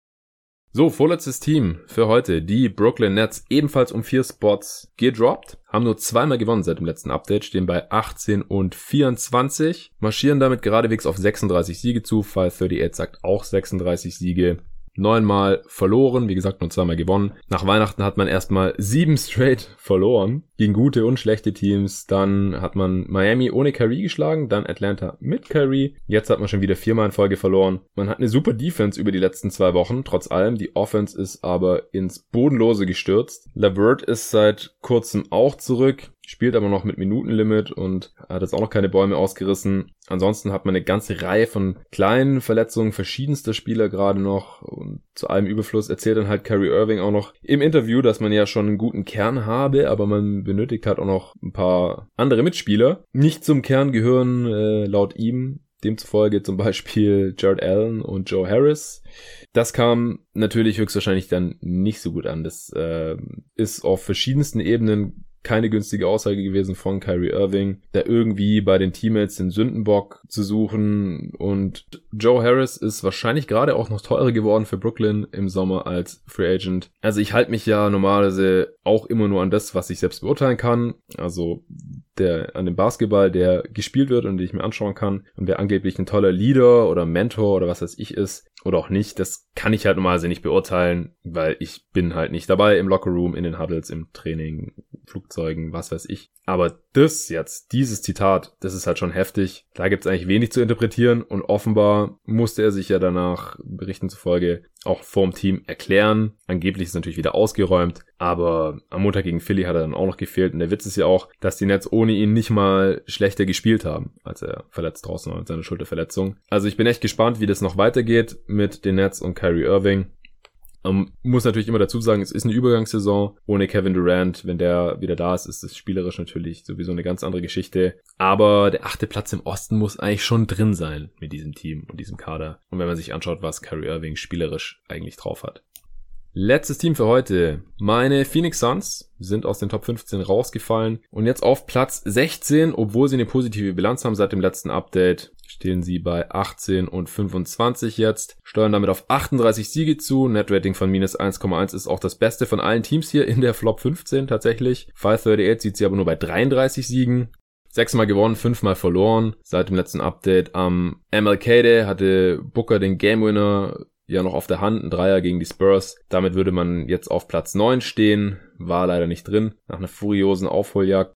So, vorletztes Team für heute. Die Brooklyn Nets ebenfalls um vier Spots gedroppt. Haben nur zweimal gewonnen seit dem letzten Update, stehen bei 18 und 24. Marschieren damit geradewegs auf 36 Siege zu. Fall 38 sagt auch 36 Siege neunmal verloren, wie gesagt nur zweimal gewonnen. Nach Weihnachten hat man erstmal sieben straight verloren gegen gute und schlechte Teams. Dann hat man Miami ohne Curry geschlagen, dann Atlanta mit Curry. Jetzt hat man schon wieder viermal in Folge verloren. Man hat eine super Defense über die letzten zwei Wochen, trotz allem. Die Offense ist aber ins Bodenlose gestürzt. Lavert ist seit kurzem auch zurück spielt aber noch mit Minutenlimit und hat jetzt auch noch keine Bäume ausgerissen. Ansonsten hat man eine ganze Reihe von kleinen Verletzungen verschiedenster Spieler gerade noch und zu allem Überfluss erzählt dann halt Kyrie Irving auch noch im Interview, dass man ja schon einen guten Kern habe, aber man benötigt halt auch noch ein paar andere Mitspieler. Nicht zum Kern gehören äh, laut ihm demzufolge zum Beispiel Jared Allen und Joe Harris. Das kam natürlich höchstwahrscheinlich dann nicht so gut an. Das äh, ist auf verschiedensten Ebenen keine günstige Aussage gewesen von Kyrie Irving, da irgendwie bei den Teammates den Sündenbock zu suchen. Und Joe Harris ist wahrscheinlich gerade auch noch teurer geworden für Brooklyn im Sommer als Free Agent. Also ich halte mich ja normalerweise auch immer nur an das, was ich selbst beurteilen kann. Also der, an dem Basketball, der gespielt wird und den ich mir anschauen kann. Und wer angeblich ein toller Leader oder Mentor oder was weiß ich ist, oder auch nicht, das kann ich halt normalerweise nicht beurteilen, weil ich bin halt nicht dabei im Lockerroom, in den Huddles, im Training, Flugzeugen, was weiß ich. Aber das jetzt, dieses Zitat, das ist halt schon heftig. Da gibt's eigentlich wenig zu interpretieren und offenbar musste er sich ja danach, Berichten zufolge, auch vorm Team erklären. Angeblich ist natürlich wieder ausgeräumt, aber am Montag gegen Philly hat er dann auch noch gefehlt. Und der Witz ist ja auch, dass die Nets ohne ihn nicht mal schlechter gespielt haben, als er verletzt draußen war mit seiner Schulterverletzung. Also ich bin echt gespannt, wie das noch weitergeht mit den Nets und Kyrie Irving. Man muss natürlich immer dazu sagen, es ist eine Übergangssaison. Ohne Kevin Durant, wenn der wieder da ist, ist es spielerisch natürlich sowieso eine ganz andere Geschichte. Aber der achte Platz im Osten muss eigentlich schon drin sein mit diesem Team und diesem Kader. Und wenn man sich anschaut, was Kyrie Irving spielerisch eigentlich drauf hat. Letztes Team für heute. Meine Phoenix Suns sind aus den Top 15 rausgefallen und jetzt auf Platz 16, obwohl sie eine positive Bilanz haben seit dem letzten Update stehen sie bei 18 und 25 jetzt, steuern damit auf 38 Siege zu. Netrating von minus 1,1 ist auch das beste von allen Teams hier in der Flop 15 tatsächlich. 538 sieht sie aber nur bei 33 Siegen. Sechsmal gewonnen, fünfmal verloren. Seit dem letzten Update am MLK Day hatte Booker den Game Winner ja noch auf der Hand, ein Dreier gegen die Spurs. Damit würde man jetzt auf Platz 9 stehen, war leider nicht drin, nach einer furiosen Aufholjagd.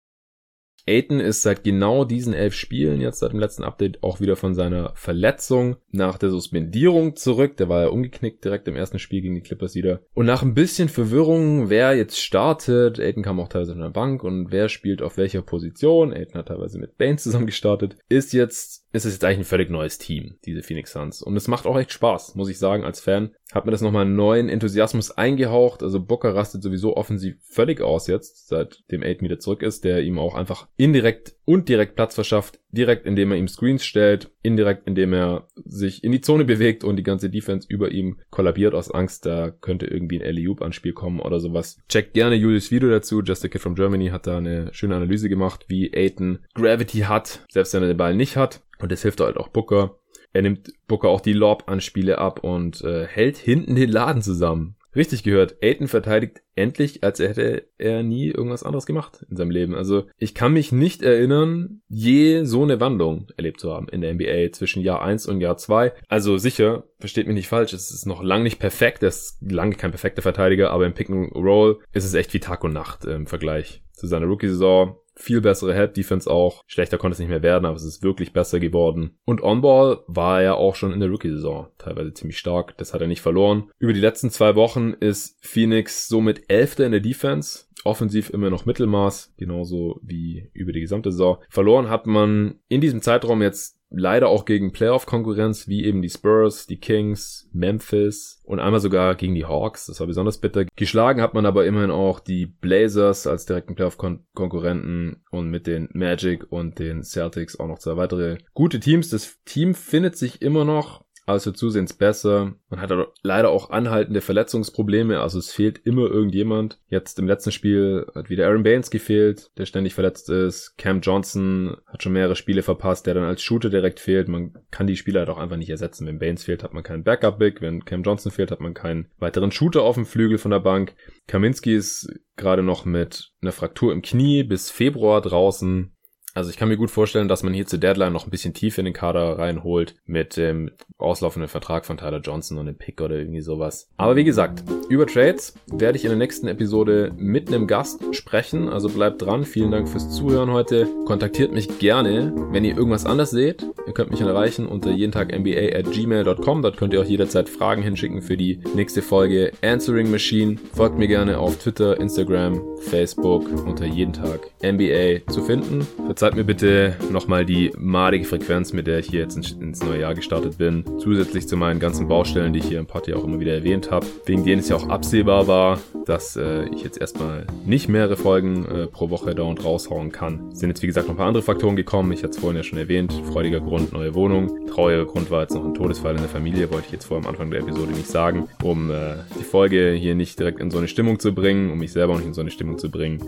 Aiton ist seit genau diesen elf Spielen jetzt seit dem letzten Update auch wieder von seiner Verletzung nach der Suspendierung zurück. Der war ja umgeknickt direkt im ersten Spiel gegen die Clippers wieder. Und nach ein bisschen Verwirrung, wer jetzt startet, Aiton kam auch teilweise von der Bank und wer spielt auf welcher Position, Aiton hat teilweise mit Bane zusammen gestartet, ist jetzt ist es jetzt eigentlich ein völlig neues Team, diese Phoenix Suns. Und es macht auch echt Spaß, muss ich sagen, als Fan. Hat mir das nochmal einen neuen Enthusiasmus eingehaucht. Also Booker rastet sowieso offensiv völlig aus jetzt, seit dem 8 wieder zurück ist, der ihm auch einfach indirekt und direkt Platz verschafft. Direkt, indem er ihm Screens stellt, indirekt, indem er sich in die Zone bewegt und die ganze Defense über ihm kollabiert aus Angst, da könnte irgendwie ein alley anspiel kommen oder sowas. Checkt gerne Julius Video dazu. Just a Kid from Germany hat da eine schöne Analyse gemacht, wie Aiton Gravity hat, selbst wenn er den Ball nicht hat. Und das hilft halt auch Booker. Er nimmt Booker auch die Lob-Anspiele ab und äh, hält hinten den Laden zusammen. Richtig gehört, Aiton verteidigt endlich, als hätte er nie irgendwas anderes gemacht in seinem Leben. Also ich kann mich nicht erinnern, je so eine Wandlung erlebt zu haben in der NBA zwischen Jahr 1 und Jahr 2. Also sicher, versteht mich nicht falsch, es ist noch lange nicht perfekt, er ist lange kein perfekter Verteidiger, aber im Pick and Roll ist es echt wie Tag und Nacht im Vergleich zu seiner Rookie-Saison viel bessere Help-Defense auch. Schlechter konnte es nicht mehr werden, aber es ist wirklich besser geworden. Und On-Ball war er auch schon in der Rookie-Saison teilweise ziemlich stark. Das hat er nicht verloren. Über die letzten zwei Wochen ist Phoenix somit Elfter in der Defense. Offensiv immer noch Mittelmaß, genauso wie über die gesamte Saison. Verloren hat man in diesem Zeitraum jetzt leider auch gegen Playoff-Konkurrenz wie eben die Spurs, die Kings, Memphis und einmal sogar gegen die Hawks. Das war besonders bitter. Geschlagen hat man aber immerhin auch die Blazers als direkten Playoff-Konkurrenten und mit den Magic und den Celtics auch noch zwei weitere gute Teams. Das Team findet sich immer noch also zusehends besser. Man hat leider auch anhaltende Verletzungsprobleme, also es fehlt immer irgendjemand. Jetzt im letzten Spiel hat wieder Aaron Baines gefehlt, der ständig verletzt ist. Cam Johnson hat schon mehrere Spiele verpasst, der dann als Shooter direkt fehlt. Man kann die Spieler halt auch einfach nicht ersetzen. Wenn Baines fehlt, hat man keinen Backup-Big. Wenn Cam Johnson fehlt, hat man keinen weiteren Shooter auf dem Flügel von der Bank. Kaminski ist gerade noch mit einer Fraktur im Knie bis Februar draußen. Also ich kann mir gut vorstellen, dass man hier zur Deadline noch ein bisschen tief in den Kader reinholt mit dem auslaufenden Vertrag von Tyler Johnson und dem Pick oder irgendwie sowas. Aber wie gesagt, über Trades werde ich in der nächsten Episode mit einem Gast sprechen. Also bleibt dran. Vielen Dank fürs Zuhören heute. Kontaktiert mich gerne, wenn ihr irgendwas anders seht. Ihr könnt mich erreichen unter jeden Tag NBA at gmail.com. Dort könnt ihr auch jederzeit Fragen hinschicken für die nächste Folge Answering Machine. Folgt mir gerne auf Twitter, Instagram, Facebook unter jeden Tag NBA zu finden. Verzeiht mir bitte nochmal die madige Frequenz, mit der ich hier jetzt ins neue Jahr gestartet bin. Zusätzlich zu meinen ganzen Baustellen, die ich hier im ja auch immer wieder erwähnt habe, wegen denen es ja auch absehbar war, dass äh, ich jetzt erstmal nicht mehrere Folgen äh, pro Woche da und raushauen kann. Sind jetzt wie gesagt noch ein paar andere Faktoren gekommen. Ich hatte es vorhin ja schon erwähnt. Freudiger Grund, neue Wohnung. Trauriger Grund war jetzt noch ein Todesfall in der Familie, wollte ich jetzt vor am Anfang der Episode nicht sagen, um äh, die Folge hier nicht direkt in so eine Stimmung zu bringen, um mich selber auch nicht in so eine Stimmung zu bringen.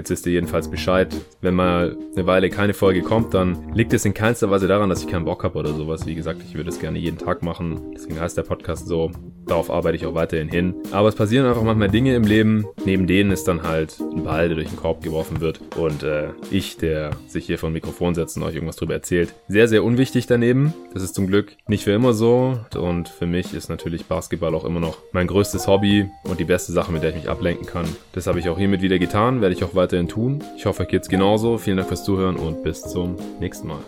Jetzt wisst ihr jedenfalls Bescheid. Wenn mal eine Weile keine Folge kommt, dann liegt es in keinster Weise daran, dass ich keinen Bock habe oder sowas. Wie gesagt, ich würde es gerne jeden Tag machen. Deswegen heißt der Podcast so. Darauf arbeite ich auch weiterhin hin. Aber es passieren einfach manchmal Dinge im Leben, neben denen ist dann halt ein Ball, der durch den Korb geworfen wird. Und äh, ich, der sich hier vor Mikrofon setzt und euch irgendwas drüber erzählt, sehr, sehr unwichtig daneben. Das ist zum Glück nicht für immer so. Und für mich ist natürlich Basketball auch immer noch mein größtes Hobby und die beste Sache, mit der ich mich ablenken kann. Das habe ich auch hiermit wieder getan, werde ich auch weiterhin tun. Ich hoffe, euch geht's genauso. Vielen Dank fürs Zuhören und bis zum nächsten Mal.